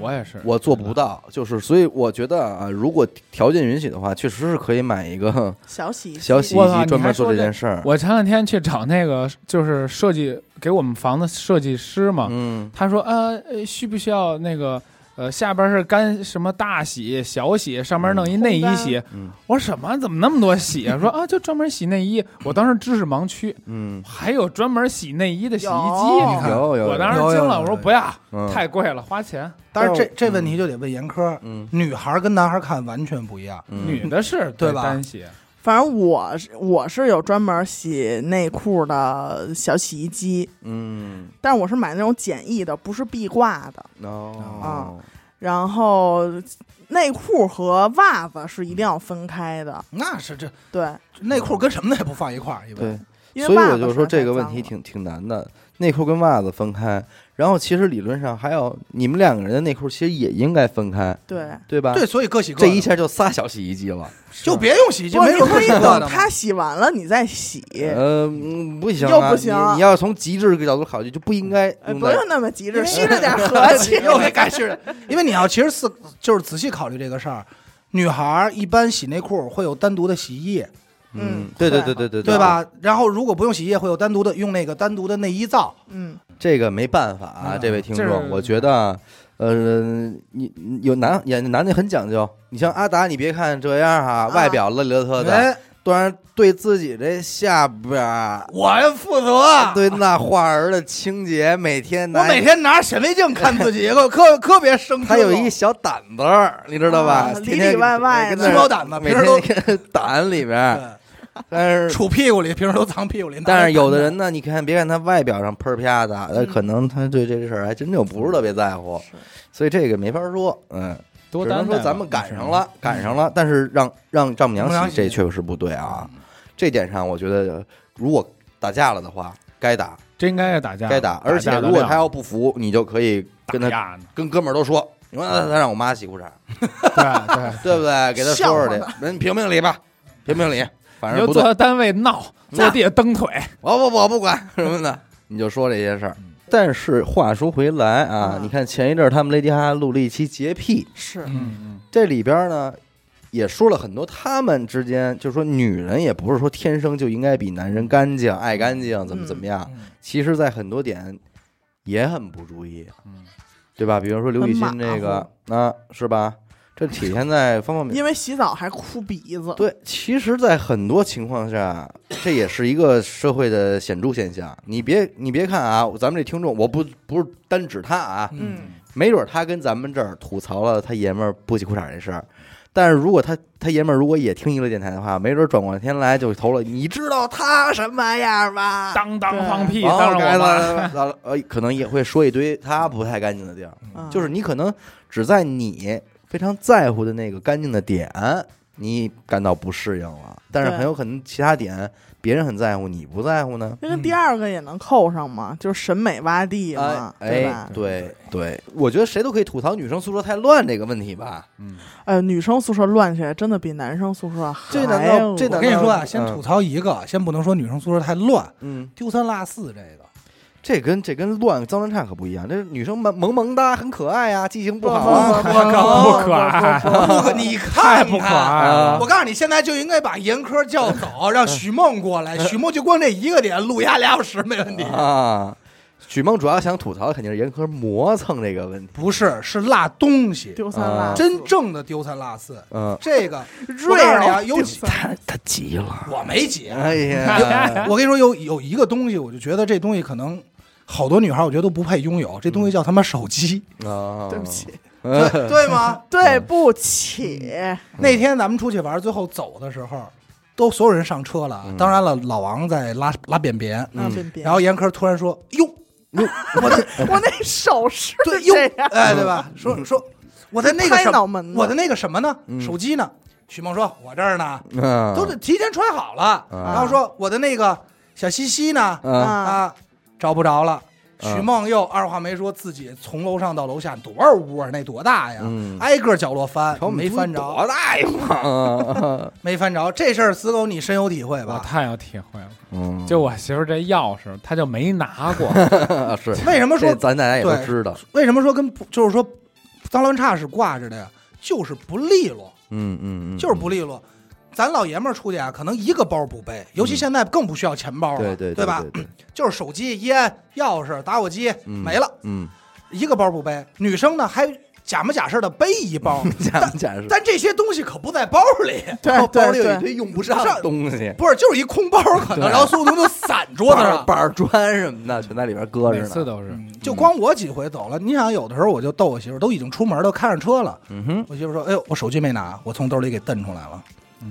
Speaker 4: 我也是，
Speaker 1: 我做不到。就是所以我觉得啊，如果条件允许的话，确实是可以买一个
Speaker 3: 小洗衣机
Speaker 1: 小洗衣机专门做
Speaker 4: 这
Speaker 1: 这件事儿。
Speaker 4: 我前两天去找那个就是设计给我们房子设计师嘛，
Speaker 1: 嗯，
Speaker 4: 他说呃呃需不需要那个呃下边是干什么大洗小洗，上面弄一内衣洗。
Speaker 1: 嗯
Speaker 4: 我说什么？怎么那么多洗啊？说啊就专门洗内衣。我当时知识盲区，
Speaker 1: 嗯，
Speaker 4: 还有专门洗内衣的洗衣机，
Speaker 3: 有
Speaker 4: 你看。
Speaker 1: 有有，
Speaker 4: 我当时惊了，我说不要，
Speaker 1: 嗯
Speaker 4: 太贵了，花钱。
Speaker 2: 但是这这问题就得问严科，
Speaker 1: 嗯
Speaker 2: 女孩跟男孩看完全不一样。
Speaker 1: 嗯
Speaker 4: 女的是
Speaker 2: 对吧
Speaker 4: 单洗，
Speaker 3: 反正我是我是有专门洗内裤的小洗衣机，
Speaker 1: 嗯，
Speaker 3: 但是我是买那种简易的，不是壁挂的。
Speaker 1: 哦，
Speaker 3: 然后内裤和袜子是一定要分开的，
Speaker 2: 那是这
Speaker 3: 对，
Speaker 2: 内裤跟什么的也不放一块儿，一般。
Speaker 1: 对，所以我就说这个问题挺挺难的，内裤跟袜子分开，然后其实理论上还有你们两个人的内裤其实也应该分开，
Speaker 3: 对。
Speaker 1: 对吧？
Speaker 2: 对，所以各洗各的，
Speaker 1: 这一下就仨小洗衣机了。
Speaker 2: 就别用洗衣机，
Speaker 3: 不，
Speaker 2: 没有各
Speaker 3: 你可以
Speaker 2: 洗
Speaker 3: 完了你再洗，
Speaker 1: 呃，嗯不行、啊，
Speaker 3: 又不行
Speaker 1: 你你要从极致的角度考虑，就不应该
Speaker 3: 呃，
Speaker 1: 用在
Speaker 3: 不用那么极致，
Speaker 2: 因为
Speaker 3: 虚着点和气。
Speaker 2: 又给改是，因为你要其实是就是仔细考虑这个事儿，女孩儿一般洗内裤会有单独的洗衣液，
Speaker 3: 嗯
Speaker 1: 对对
Speaker 3: 会
Speaker 1: 对对对
Speaker 2: 对？吧？然后如果不用洗衣液，会有单独的用那个单独的内衣皂。
Speaker 3: 嗯，
Speaker 1: 这个没办法啊，
Speaker 2: 嗯
Speaker 1: 这位听众，我觉得。呃，你你有男演男的很讲究，你像阿达，你别看这样哈，
Speaker 3: 啊
Speaker 1: 外表邋里邋遢的，
Speaker 2: 哎，
Speaker 1: 当然对自己这下边儿
Speaker 2: 我要负责。
Speaker 1: 对那花儿的清洁，每天拿
Speaker 2: 我每天拿显微镜看自己，可可可别生气。
Speaker 1: 他有一小胆子，你知道吧？
Speaker 3: 里里外外的
Speaker 1: 跟那儿
Speaker 2: 鸡毛掸子，
Speaker 1: 每
Speaker 2: 平时都
Speaker 1: 天 胆里边，但是
Speaker 2: 杵屁股里，平时都藏屁股里。
Speaker 1: 但是有的人呢，你看，别看他外表上喷儿啪的，那可能他对这个事儿还真就不是特别在乎，所以这个没法说，嗯，只能说咱们赶上了，赶上了，但是让让丈母娘洗，这确实不对啊。这点上，我觉得如果打架了的话，该打
Speaker 4: 这应该是打架，
Speaker 1: 该打，而且如果他要不服，你就可以跟他跟哥们儿都说，你说他让我妈洗裤衩，
Speaker 4: 对对，
Speaker 1: 对不对？给他说说去
Speaker 3: 笑话呢，
Speaker 1: 人评评理吧，评评理，反正不
Speaker 4: 坐他单位闹，坐地下蹬腿，
Speaker 1: 我不我不管什么的，你就说这些事儿。但是话说回来啊，
Speaker 3: 嗯
Speaker 1: 你看前一阵儿他们雷迪哈录了一期洁癖，
Speaker 3: 是
Speaker 4: 嗯嗯，
Speaker 1: 这里边呢也说了很多他们之间，就是说女人也不是说天生就应该比男人干净、爱干净，怎么怎么样。
Speaker 2: 嗯
Speaker 1: 其实，在很多点也很不注意，
Speaker 4: 嗯
Speaker 1: 对吧？比如说刘雨欣这个啊，是吧？这体现在方方面面。
Speaker 3: 因为洗澡还哭鼻子，
Speaker 1: 对，其实，在很多情况下，这也是一个社会的显著现象。你别，你别看啊，咱们这听众，我不不是单指他啊，
Speaker 3: 嗯，
Speaker 1: 没准他跟咱们这儿吐槽了他爷们儿不洗裤衩这事儿，但是如果他他爷们儿如果也听娱乐电台的话，没准转过天来就投了。你知道他什么样吗？
Speaker 4: 当当放屁，当然我妈，
Speaker 1: 该他呃，可能也会说一堆他不太干净的地儿，
Speaker 3: 嗯
Speaker 1: 就是你可能只在你非常在乎的那个干净的点，你感到不适应了，但是很有可能其他点别人很在乎，你不在乎呢。
Speaker 3: 那个第二个也能扣上嘛，就是审美洼地嘛，
Speaker 1: 哎哎
Speaker 3: 对吧，？
Speaker 1: 对对，我觉得谁都可以吐槽女生宿舍太乱这个问题吧。
Speaker 4: 嗯，
Speaker 3: 呃，女生宿舍乱起来真的比男生宿舍还
Speaker 1: 这难道
Speaker 3: 恶
Speaker 1: 这难道
Speaker 2: 我跟你说啊，
Speaker 1: 嗯
Speaker 2: 先吐槽一个，先不能说女生宿舍太乱，
Speaker 1: 嗯，
Speaker 2: 丢三落四这个。
Speaker 1: 这跟这跟乱脏乱差可不一样，这女生萌萌萌哒，很可爱呀，记性不好
Speaker 3: 不
Speaker 1: 啊。
Speaker 3: 不
Speaker 4: 可爱
Speaker 3: 不
Speaker 2: 可，你
Speaker 4: 看不可。爱了
Speaker 2: 我。告诉你，现在就应该把严科叫走，让许梦过来。许梦就光这一个点，录压俩小时没问题。
Speaker 1: 啊，许梦主要想吐槽的肯定是严苛磨蹭这个问题。
Speaker 2: 不是，是落东西，
Speaker 3: 丢三落
Speaker 1: 啊
Speaker 3: 四
Speaker 2: 真正的丢三落四。
Speaker 1: 嗯，
Speaker 2: 这个我
Speaker 3: 瑞
Speaker 2: 告诉你啊，有几
Speaker 1: 他他急了。
Speaker 2: 我没急。
Speaker 1: 哎呀，
Speaker 2: 我跟你说，有有一个东西，我就觉得这东西可能好多女孩，我觉得都不配拥有。这东西叫他妈手机，
Speaker 1: 啊，
Speaker 3: 对不起，
Speaker 2: 对对吗？
Speaker 3: 对不起，
Speaker 2: 那天咱们出去玩，最后走的时候，都所有人上车了。
Speaker 1: 嗯
Speaker 2: 当然了，老王在拉拉便便，
Speaker 3: 拉便便，
Speaker 2: 然后严科突然说：“哟，
Speaker 3: 我的 我那手势
Speaker 2: 对，哟
Speaker 3: 这样，，
Speaker 2: 哎，对吧？说说我的那个
Speaker 3: 拍
Speaker 2: 什
Speaker 3: 么
Speaker 2: 我的那个什么呢？
Speaker 1: 嗯
Speaker 2: 手机呢？”许梦说：“我这儿呢，
Speaker 1: 嗯
Speaker 2: 都得提前穿好了。”
Speaker 1: 啊
Speaker 2: 然后说：“我的那个小西西呢？
Speaker 3: 啊，
Speaker 2: 找不着了。”
Speaker 1: 嗯
Speaker 2: 许梦又二话没说，自己从楼上到楼下多少屋啊？那多大呀？
Speaker 1: 嗯
Speaker 2: 挨个角落翻没翻着，
Speaker 1: 多大呀嘛？
Speaker 2: 没翻着。这事儿死狗你深有体会吧？
Speaker 4: 我太有体会了，
Speaker 1: 嗯，
Speaker 4: 就我媳妇儿这钥匙，她就没拿过，
Speaker 1: 是
Speaker 2: 为什么说
Speaker 1: 咱大家也都知道。
Speaker 2: 为什么说跟不就是说脏乱差是挂着的呀？就是不利落，
Speaker 1: 嗯嗯嗯，
Speaker 2: 就是不利落。咱老爷们儿出去啊，可能一个包不背，尤其现在更不需要钱包了，
Speaker 1: 对对
Speaker 2: 对吧？就是手机、烟、钥匙、打火机
Speaker 1: 嗯
Speaker 2: 没了，
Speaker 1: 嗯，
Speaker 2: 一个包不背。女生呢还假模假式的背一包，
Speaker 1: 假假式
Speaker 2: 但这些东西可不在包里，
Speaker 3: 对
Speaker 1: 包包里有一堆用不上的东西，
Speaker 2: 不是就是一空包，可能然后所有东西都散 桌子
Speaker 1: 板
Speaker 2: 上。
Speaker 1: 板砖什么的全在里边搁着呢。
Speaker 4: 每次都是。
Speaker 2: 嗯就光我几回走了，你想有的时候我就逗我媳妇，都已经出门都开上车了，
Speaker 1: 嗯哼，
Speaker 2: 我媳妇说：“哎呦，我手机没拿，我从兜里给蹬出来了。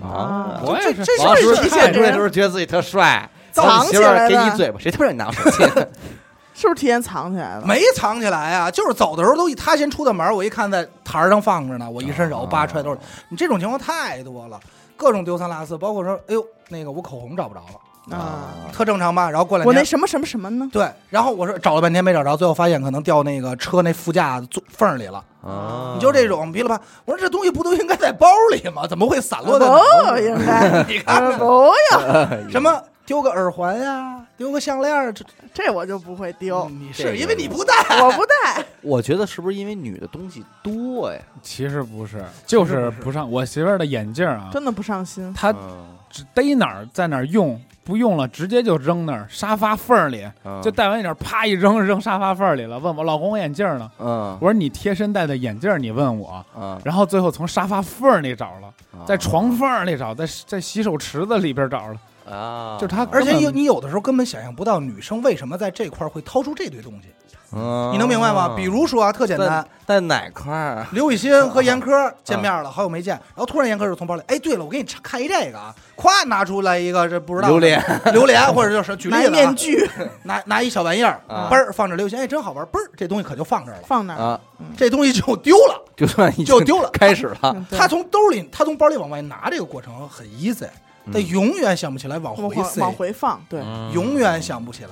Speaker 1: 啊
Speaker 4: 我也是，
Speaker 2: 这
Speaker 1: 王叔
Speaker 3: 是体现
Speaker 1: 看出来的
Speaker 3: 人
Speaker 1: 时候觉得自己特帅，
Speaker 3: 藏起来的
Speaker 1: 给你嘴巴，谁他妈让你拿手机？
Speaker 3: 是不是提前藏起来了？
Speaker 2: 没藏起来啊，就是走的时候都他先出的门，我一看在台儿上放着呢，我一伸手，
Speaker 1: 啊
Speaker 2: 叭揣兜里。你这种情况太多了，各种丢三落四，包括说，哎呦，那个我口红找不着了，
Speaker 3: 啊，
Speaker 2: 特正常吧？然后过两天，
Speaker 3: 我那什么什么什么呢？
Speaker 2: 对，然后我说找了半天没找着，最后发现可能掉那个车那副驾座缝里了。
Speaker 1: 啊，
Speaker 2: 你就这种噼里啪，我说这东西不都应该在包里吗？怎么会散落在哪儿
Speaker 3: 不应该，
Speaker 2: 你看
Speaker 3: 呃不要，
Speaker 2: 什么丢个耳环呀，丢个项链儿，这
Speaker 3: 这我就不会丢，
Speaker 2: 你
Speaker 1: 这个
Speaker 2: 是因为你不戴，
Speaker 3: 我不戴。
Speaker 1: 我觉得是不是因为女的东西多呀？
Speaker 4: 其实不是，就是不上。我媳妇儿的眼镜啊，
Speaker 3: 真的不上心。
Speaker 4: 她
Speaker 1: 嗯
Speaker 4: 只逮哪儿在哪儿用，不用了直接就扔那儿沙发缝儿里，
Speaker 1: 嗯
Speaker 4: 就戴完眼镜啪一扔扔沙发缝儿里了。问我老公我眼镜呢？
Speaker 1: 嗯
Speaker 4: 我说你贴身戴的眼镜，你问我。
Speaker 1: 嗯，
Speaker 4: 然后最后从沙发缝儿里找了，在
Speaker 1: 啊
Speaker 4: 床缝儿里找，在在洗手池子里边找了，
Speaker 1: 啊，
Speaker 4: 就他
Speaker 2: 而且
Speaker 4: 根本
Speaker 2: 有你有的时候根本想象不到女生为什么在这块儿会掏出这堆东西，
Speaker 1: 嗯，
Speaker 2: 你能明白吗？比如说啊，特简单。
Speaker 1: 在，在哪块儿？啊？
Speaker 2: 刘雨欣和严科见面了，好久没见，然后突然严科就从包里，哎，对了，我给你看一这个啊，咵拿出来一个这不知道
Speaker 1: 榴莲，
Speaker 2: 榴莲或者就是举例
Speaker 3: 拿
Speaker 2: 子啊，
Speaker 3: 面具。
Speaker 2: 拿拿一小玩意儿，
Speaker 1: 啊。
Speaker 2: 嘣儿放这刘雨欣，哎，真好玩，嘣儿这东西可就放这儿了，
Speaker 3: 放那儿，
Speaker 1: 啊，
Speaker 2: 这东西就丢了。
Speaker 1: 就算
Speaker 2: 就丢了。
Speaker 1: 开始了，
Speaker 2: 他从兜里，他从包里往外拿这个过程很 easy，他
Speaker 1: 嗯
Speaker 2: 永远想不起来往回塞，
Speaker 3: 往往回放，对，
Speaker 1: 嗯。
Speaker 2: 永远想不起来。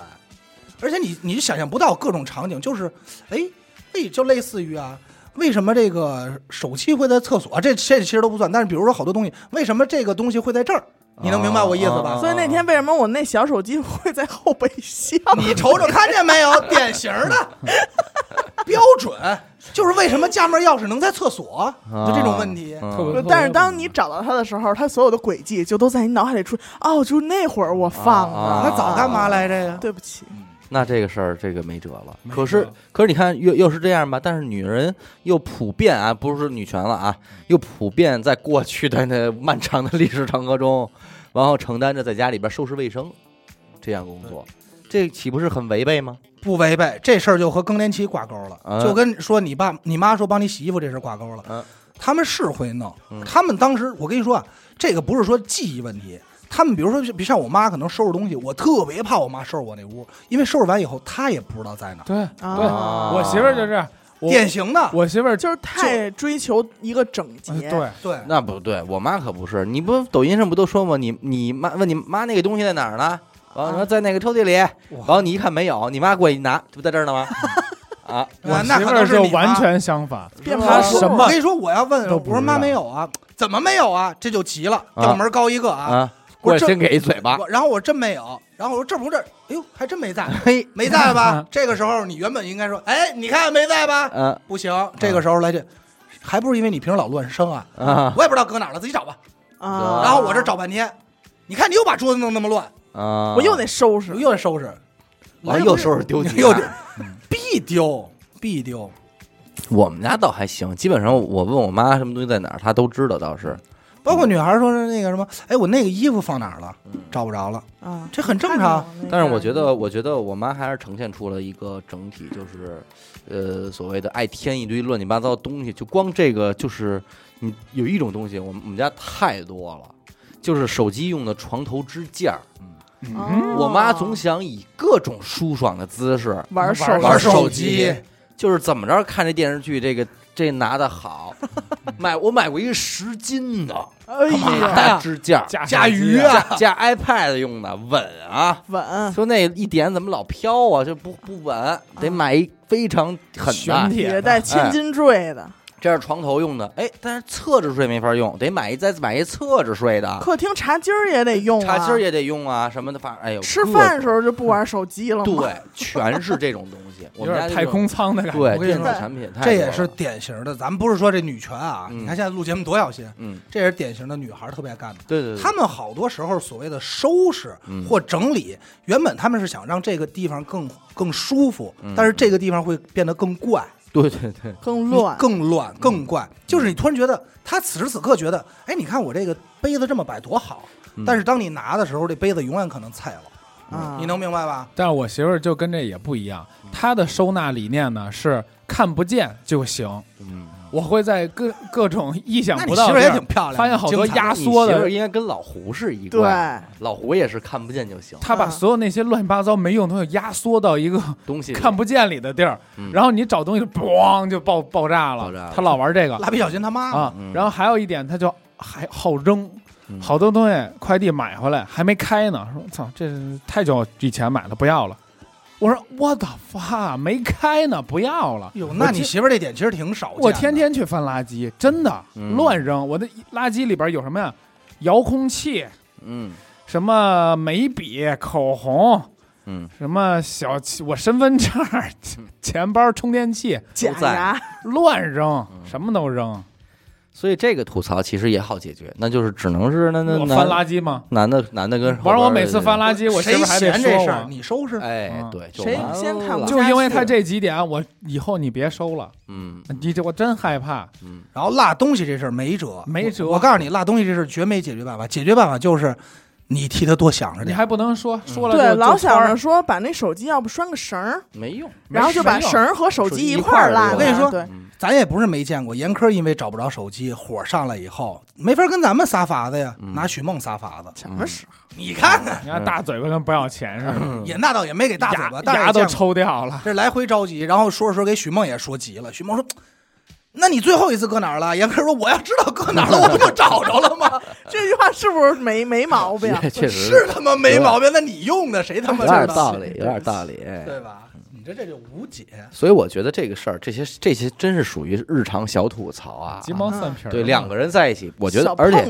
Speaker 2: 而且你你想象不到各种场景，就是，哎哎，就类似于啊，为什么这个手机会在厕所？这这其实都不算，但是比如说好多东西，为什么这个东西会在这儿？你能明白我意思吧？
Speaker 1: 啊
Speaker 3: 所以那天为什么我那小手机会在后备箱？
Speaker 2: 你瞅瞅，看见没有？典型的标准，就是为什么家门钥匙能在厕所？就这种问题。
Speaker 3: 但是当你找到它的时候，它所有的轨迹就都在你脑海里出。哦，就那会儿我放的。
Speaker 1: 啊
Speaker 2: 那早干嘛来着呀？
Speaker 3: 对不起，
Speaker 1: 那这个事儿，这个没辙了。
Speaker 4: 没
Speaker 1: 可是，可是你看，又又是这样吧？但是女人又普遍啊，不是说女权了啊，又普遍在过去的那漫长的历史长河中，然后承担着在家里边收拾卫生这样工作，这岂不是很违背吗？
Speaker 2: 不违背这事儿就和更年期挂钩了，
Speaker 1: 嗯
Speaker 2: 就跟说你爸你妈说帮你洗衣服这事儿挂钩了。
Speaker 1: 嗯
Speaker 2: 他们是会弄，
Speaker 1: 嗯
Speaker 2: 他们当时我跟你说啊，这个不是说记忆问题。他们比如说，比如像我妈可能收拾东西，我特别怕我妈收拾我那屋，因为收拾完以后她也不知道在哪儿。
Speaker 4: 对
Speaker 3: 啊
Speaker 4: 对，我媳妇儿就是，我
Speaker 2: 典型的，
Speaker 4: 我媳妇儿
Speaker 3: 就是太追求一个整洁。
Speaker 4: 呃对，
Speaker 2: 对，
Speaker 1: 那不对，我妈可不是。你不抖音上不都说吗？你你妈问你妈那个东西在哪儿呢？完了
Speaker 3: 啊
Speaker 1: 说在那个抽屉里，然后你一看没有，你妈过去一拿，这不在这儿呢吗？啊，
Speaker 4: 我媳妇
Speaker 2: 那可能
Speaker 4: 儿
Speaker 2: 是你妈
Speaker 4: 全相反，
Speaker 3: 变
Speaker 1: 她
Speaker 3: 魔术
Speaker 4: 什么
Speaker 2: 我跟你说，我要问，我说妈
Speaker 4: 知道
Speaker 2: 没有啊，怎么没有啊？这就急了，
Speaker 1: 啊
Speaker 2: 调门高一个啊！
Speaker 1: 啊，
Speaker 2: 我这
Speaker 1: 过去先给一嘴巴。
Speaker 2: 我然后我真没有，然后我说这不这儿，哎呦，还真没在，
Speaker 1: 嘿，
Speaker 2: 没在吧？这个时候你原本应该说，哎，你看没在吧？
Speaker 1: 嗯
Speaker 2: 不行，这个时候来这，还不是因为你平时老乱生啊？
Speaker 1: 啊
Speaker 2: 我也不知道搁哪儿了，自己找吧。
Speaker 3: 啊，
Speaker 2: 然后我这找半天，你看你又把桌子弄那么乱，
Speaker 1: 啊，
Speaker 3: 我又得收拾。
Speaker 2: 又得收拾，
Speaker 1: 完了又收拾丢几
Speaker 2: 又丢，必丢必丢。
Speaker 1: 我们家倒还行，基本上我问我妈什么东西在哪儿，她都知道，倒是。
Speaker 2: 包括女孩说是那个什么，哎，我那个衣服放哪儿了？找不着了，
Speaker 3: 啊，
Speaker 2: 这很正常。
Speaker 1: 但是我觉得，我觉得我妈还是呈现出了一个整体，就是，呃，所谓的爱添一堆乱七八糟的东西。就光这个，就是你有一种东西，我们我们家太多了，就是手机用的床头支架儿。
Speaker 3: 哦
Speaker 1: 我妈总想以各种舒爽的姿势
Speaker 3: 玩手
Speaker 2: 玩
Speaker 1: 手
Speaker 2: 手机，
Speaker 1: 就是怎么着看这电视剧，这个这拿的好，买我买过一个十斤的
Speaker 3: 哎呀，
Speaker 1: 大支架，
Speaker 4: 加
Speaker 2: 加鱼
Speaker 1: 加
Speaker 2: 啊，
Speaker 1: 加 iPad 用的稳啊。
Speaker 3: 稳，
Speaker 1: 说那一点怎么老飘啊？就不不稳，得买一非常狠的，
Speaker 4: 铁
Speaker 3: 也带千斤坠的。
Speaker 1: 这是床头用的。哎，但是侧着睡没法用，得买一再买一侧着睡的。
Speaker 3: 客厅茶几儿也得用啊，
Speaker 1: 茶几儿也得用啊，什么的，反正哎呦，
Speaker 3: 吃饭的时候就不玩手机了吗？
Speaker 1: 对，全是这种东西。我
Speaker 4: 有点太空舱的感觉。
Speaker 1: 对电子产品太，
Speaker 2: 这也是典型的。咱们不是说这女权啊，
Speaker 1: 嗯
Speaker 2: 你看现在录节目多小心，
Speaker 1: 嗯，
Speaker 2: 这也是典型的女孩特别爱干的。
Speaker 1: 对对对，
Speaker 2: 他们好多时候所谓的收拾
Speaker 1: 嗯
Speaker 2: 或整理，原本他们是想让这个地方更更舒服
Speaker 1: 嗯，
Speaker 2: 但是这个地方会变得更怪、
Speaker 1: 对对对，
Speaker 3: 更乱，
Speaker 2: 更乱、更怪。就是你突然觉得，他此时此刻觉得，哎，你看我这个杯子这么摆多好，
Speaker 1: 嗯。
Speaker 2: 但是当你拿的时候，这杯子永远可能菜了，
Speaker 3: 啊，
Speaker 2: 你能明白吧？
Speaker 4: 但是我媳妇儿就跟这也不一样，她的收纳理念呢是看不见就行，
Speaker 1: 嗯
Speaker 4: 我会在各各种意想
Speaker 2: 那你媳妇也
Speaker 4: 不到的地儿
Speaker 2: 挺漂亮的，
Speaker 4: 发现好多压缩的
Speaker 1: 媳妇儿应该跟老胡是一
Speaker 3: 对，
Speaker 1: 老胡也是看不见就行，
Speaker 4: 他把
Speaker 3: 嗯
Speaker 4: 所有那些乱七八糟没用的东西压缩到一个
Speaker 1: 东西
Speaker 4: 看不见里的地儿，
Speaker 1: 嗯
Speaker 4: 然后你找东西，咣就爆爆炸了。他老玩这个
Speaker 2: 蜡笔小新他妈
Speaker 4: 啊
Speaker 1: 嗯。
Speaker 4: 然后还有一点，他就还好扔，
Speaker 1: 嗯
Speaker 4: 好多东西快递买回来还没开呢，说操，这是太久以前买的，不要了。我说我的发没开呢，不要了。
Speaker 2: 哟，那你媳妇儿这点其实挺少见的。
Speaker 4: 我天天去翻垃圾，真的
Speaker 1: 嗯
Speaker 4: 乱扔。我的垃圾里边有什么呀？遥控器，
Speaker 1: 嗯
Speaker 4: 什么眉笔、口红，
Speaker 1: 嗯，
Speaker 4: 什么小我身份证、钱包、充电器，
Speaker 3: 假
Speaker 1: 在
Speaker 3: 牙，
Speaker 4: 乱扔，
Speaker 1: 嗯
Speaker 4: 什么都扔。
Speaker 1: 所以这个吐槽其实也好解决，那就是只能是那那
Speaker 4: 我翻垃圾吗？
Speaker 1: 男的男的跟
Speaker 4: 完了，我每次翻
Speaker 1: 垃，
Speaker 4: 圾，我媳
Speaker 2: 谁
Speaker 4: 妇还得
Speaker 2: 嫌这事儿，你收拾。
Speaker 1: 哎
Speaker 4: 嗯，
Speaker 1: 对，就
Speaker 3: 谁先看不
Speaker 4: 就因为他这几点，我以后你别收了，
Speaker 1: 嗯
Speaker 4: 你这我真害怕。
Speaker 1: 嗯
Speaker 2: 然后落东西这事儿没辙，
Speaker 4: 没辙
Speaker 2: 我我告诉你，落东西这事儿绝没解决办法，解决办法就是你替他多想着点。
Speaker 4: 你还不能说说了
Speaker 3: 对，老想着说把那手机要不拴个绳儿，
Speaker 1: 没用，
Speaker 3: 然后就把绳儿和手机一
Speaker 1: 块
Speaker 3: 块儿拉
Speaker 2: 我跟你说
Speaker 3: 对，
Speaker 1: 嗯
Speaker 2: 咱也不是没见过，严科因为找不着手机，火上来以后没法跟咱们撒法子呀，
Speaker 1: 嗯
Speaker 2: 拿许梦撒法子。
Speaker 3: 什么时候？
Speaker 2: 你看看，
Speaker 4: 你看大嘴巴跟不要钱似的，
Speaker 2: 也那倒也没给大嘴巴，
Speaker 4: 牙牙都抽掉了。
Speaker 2: 这来回着急，然后说着说着给许梦也说急了。许梦说：“那你最后一次搁哪儿了？”严科说：“我要知道搁哪儿了，我不就找着了吗？
Speaker 3: 这 是不是没没毛病？
Speaker 1: 也 确实
Speaker 2: 是他妈没毛病，那你用的谁他妈
Speaker 1: 有点
Speaker 2: 道
Speaker 1: 道理，有点道理。哎
Speaker 2: 对吧？你这这就无解。
Speaker 1: 所以我觉得这个事儿，这些这些真是属于日常小吐槽啊。
Speaker 4: 鸡毛蒜皮。
Speaker 1: 对，两个人在一起，我觉得，而且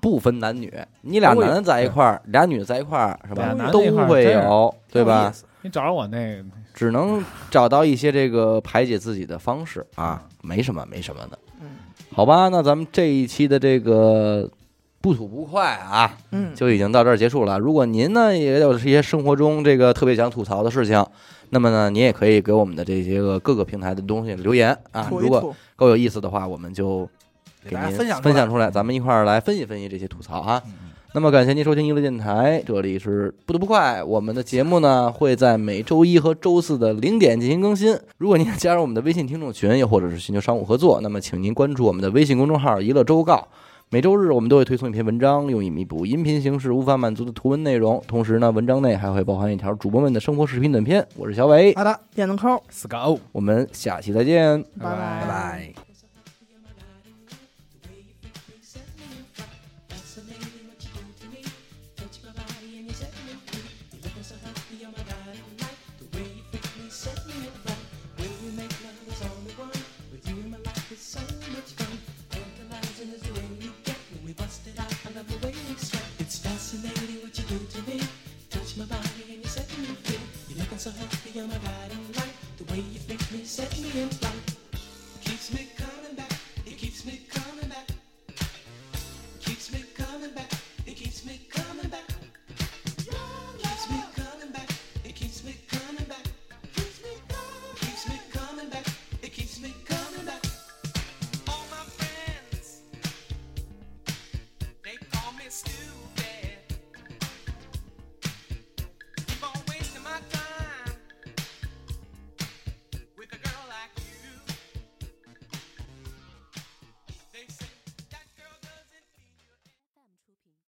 Speaker 1: 不分男女，你俩男的在一块儿，俩女的在一块儿，是吧都会有，对吧？
Speaker 4: 你找着我那个
Speaker 1: 只能找到一些这个排解自己的方式啊，没什么，没什么的。
Speaker 3: 嗯
Speaker 1: 好吧，那咱们这一期的这个不吐不快啊，
Speaker 3: 嗯，
Speaker 1: 就已经到这儿结束了。如果您呢也有一些生活中这个特别想吐槽的事情，那么呢，您也可以给我们的这些个各个平台的东西留言啊。如果够有意思的话，我们就
Speaker 2: 给大家分享出
Speaker 1: 分享出来，咱们一块儿来分析分析这些吐槽啊。那么感谢您收听娱乐电台，这里是不吐不快。我们的节目呢会在每周一和周四的零点进行更新。如果您加入我们的微信听众群，又或者是寻求商务合作，那么请您关注我们的微信公众号“娱乐周告”。每周日我们都会推送一篇文章，用以弥补音频形式无法满足的图文内容。同时呢，文章内还会包含一条主播们的生活视频短片。我是小伟，
Speaker 2: 好的，
Speaker 3: 点个扣
Speaker 4: ，Scout，
Speaker 1: 我们下期再见。
Speaker 4: 拜
Speaker 3: 拜
Speaker 2: 拜拜。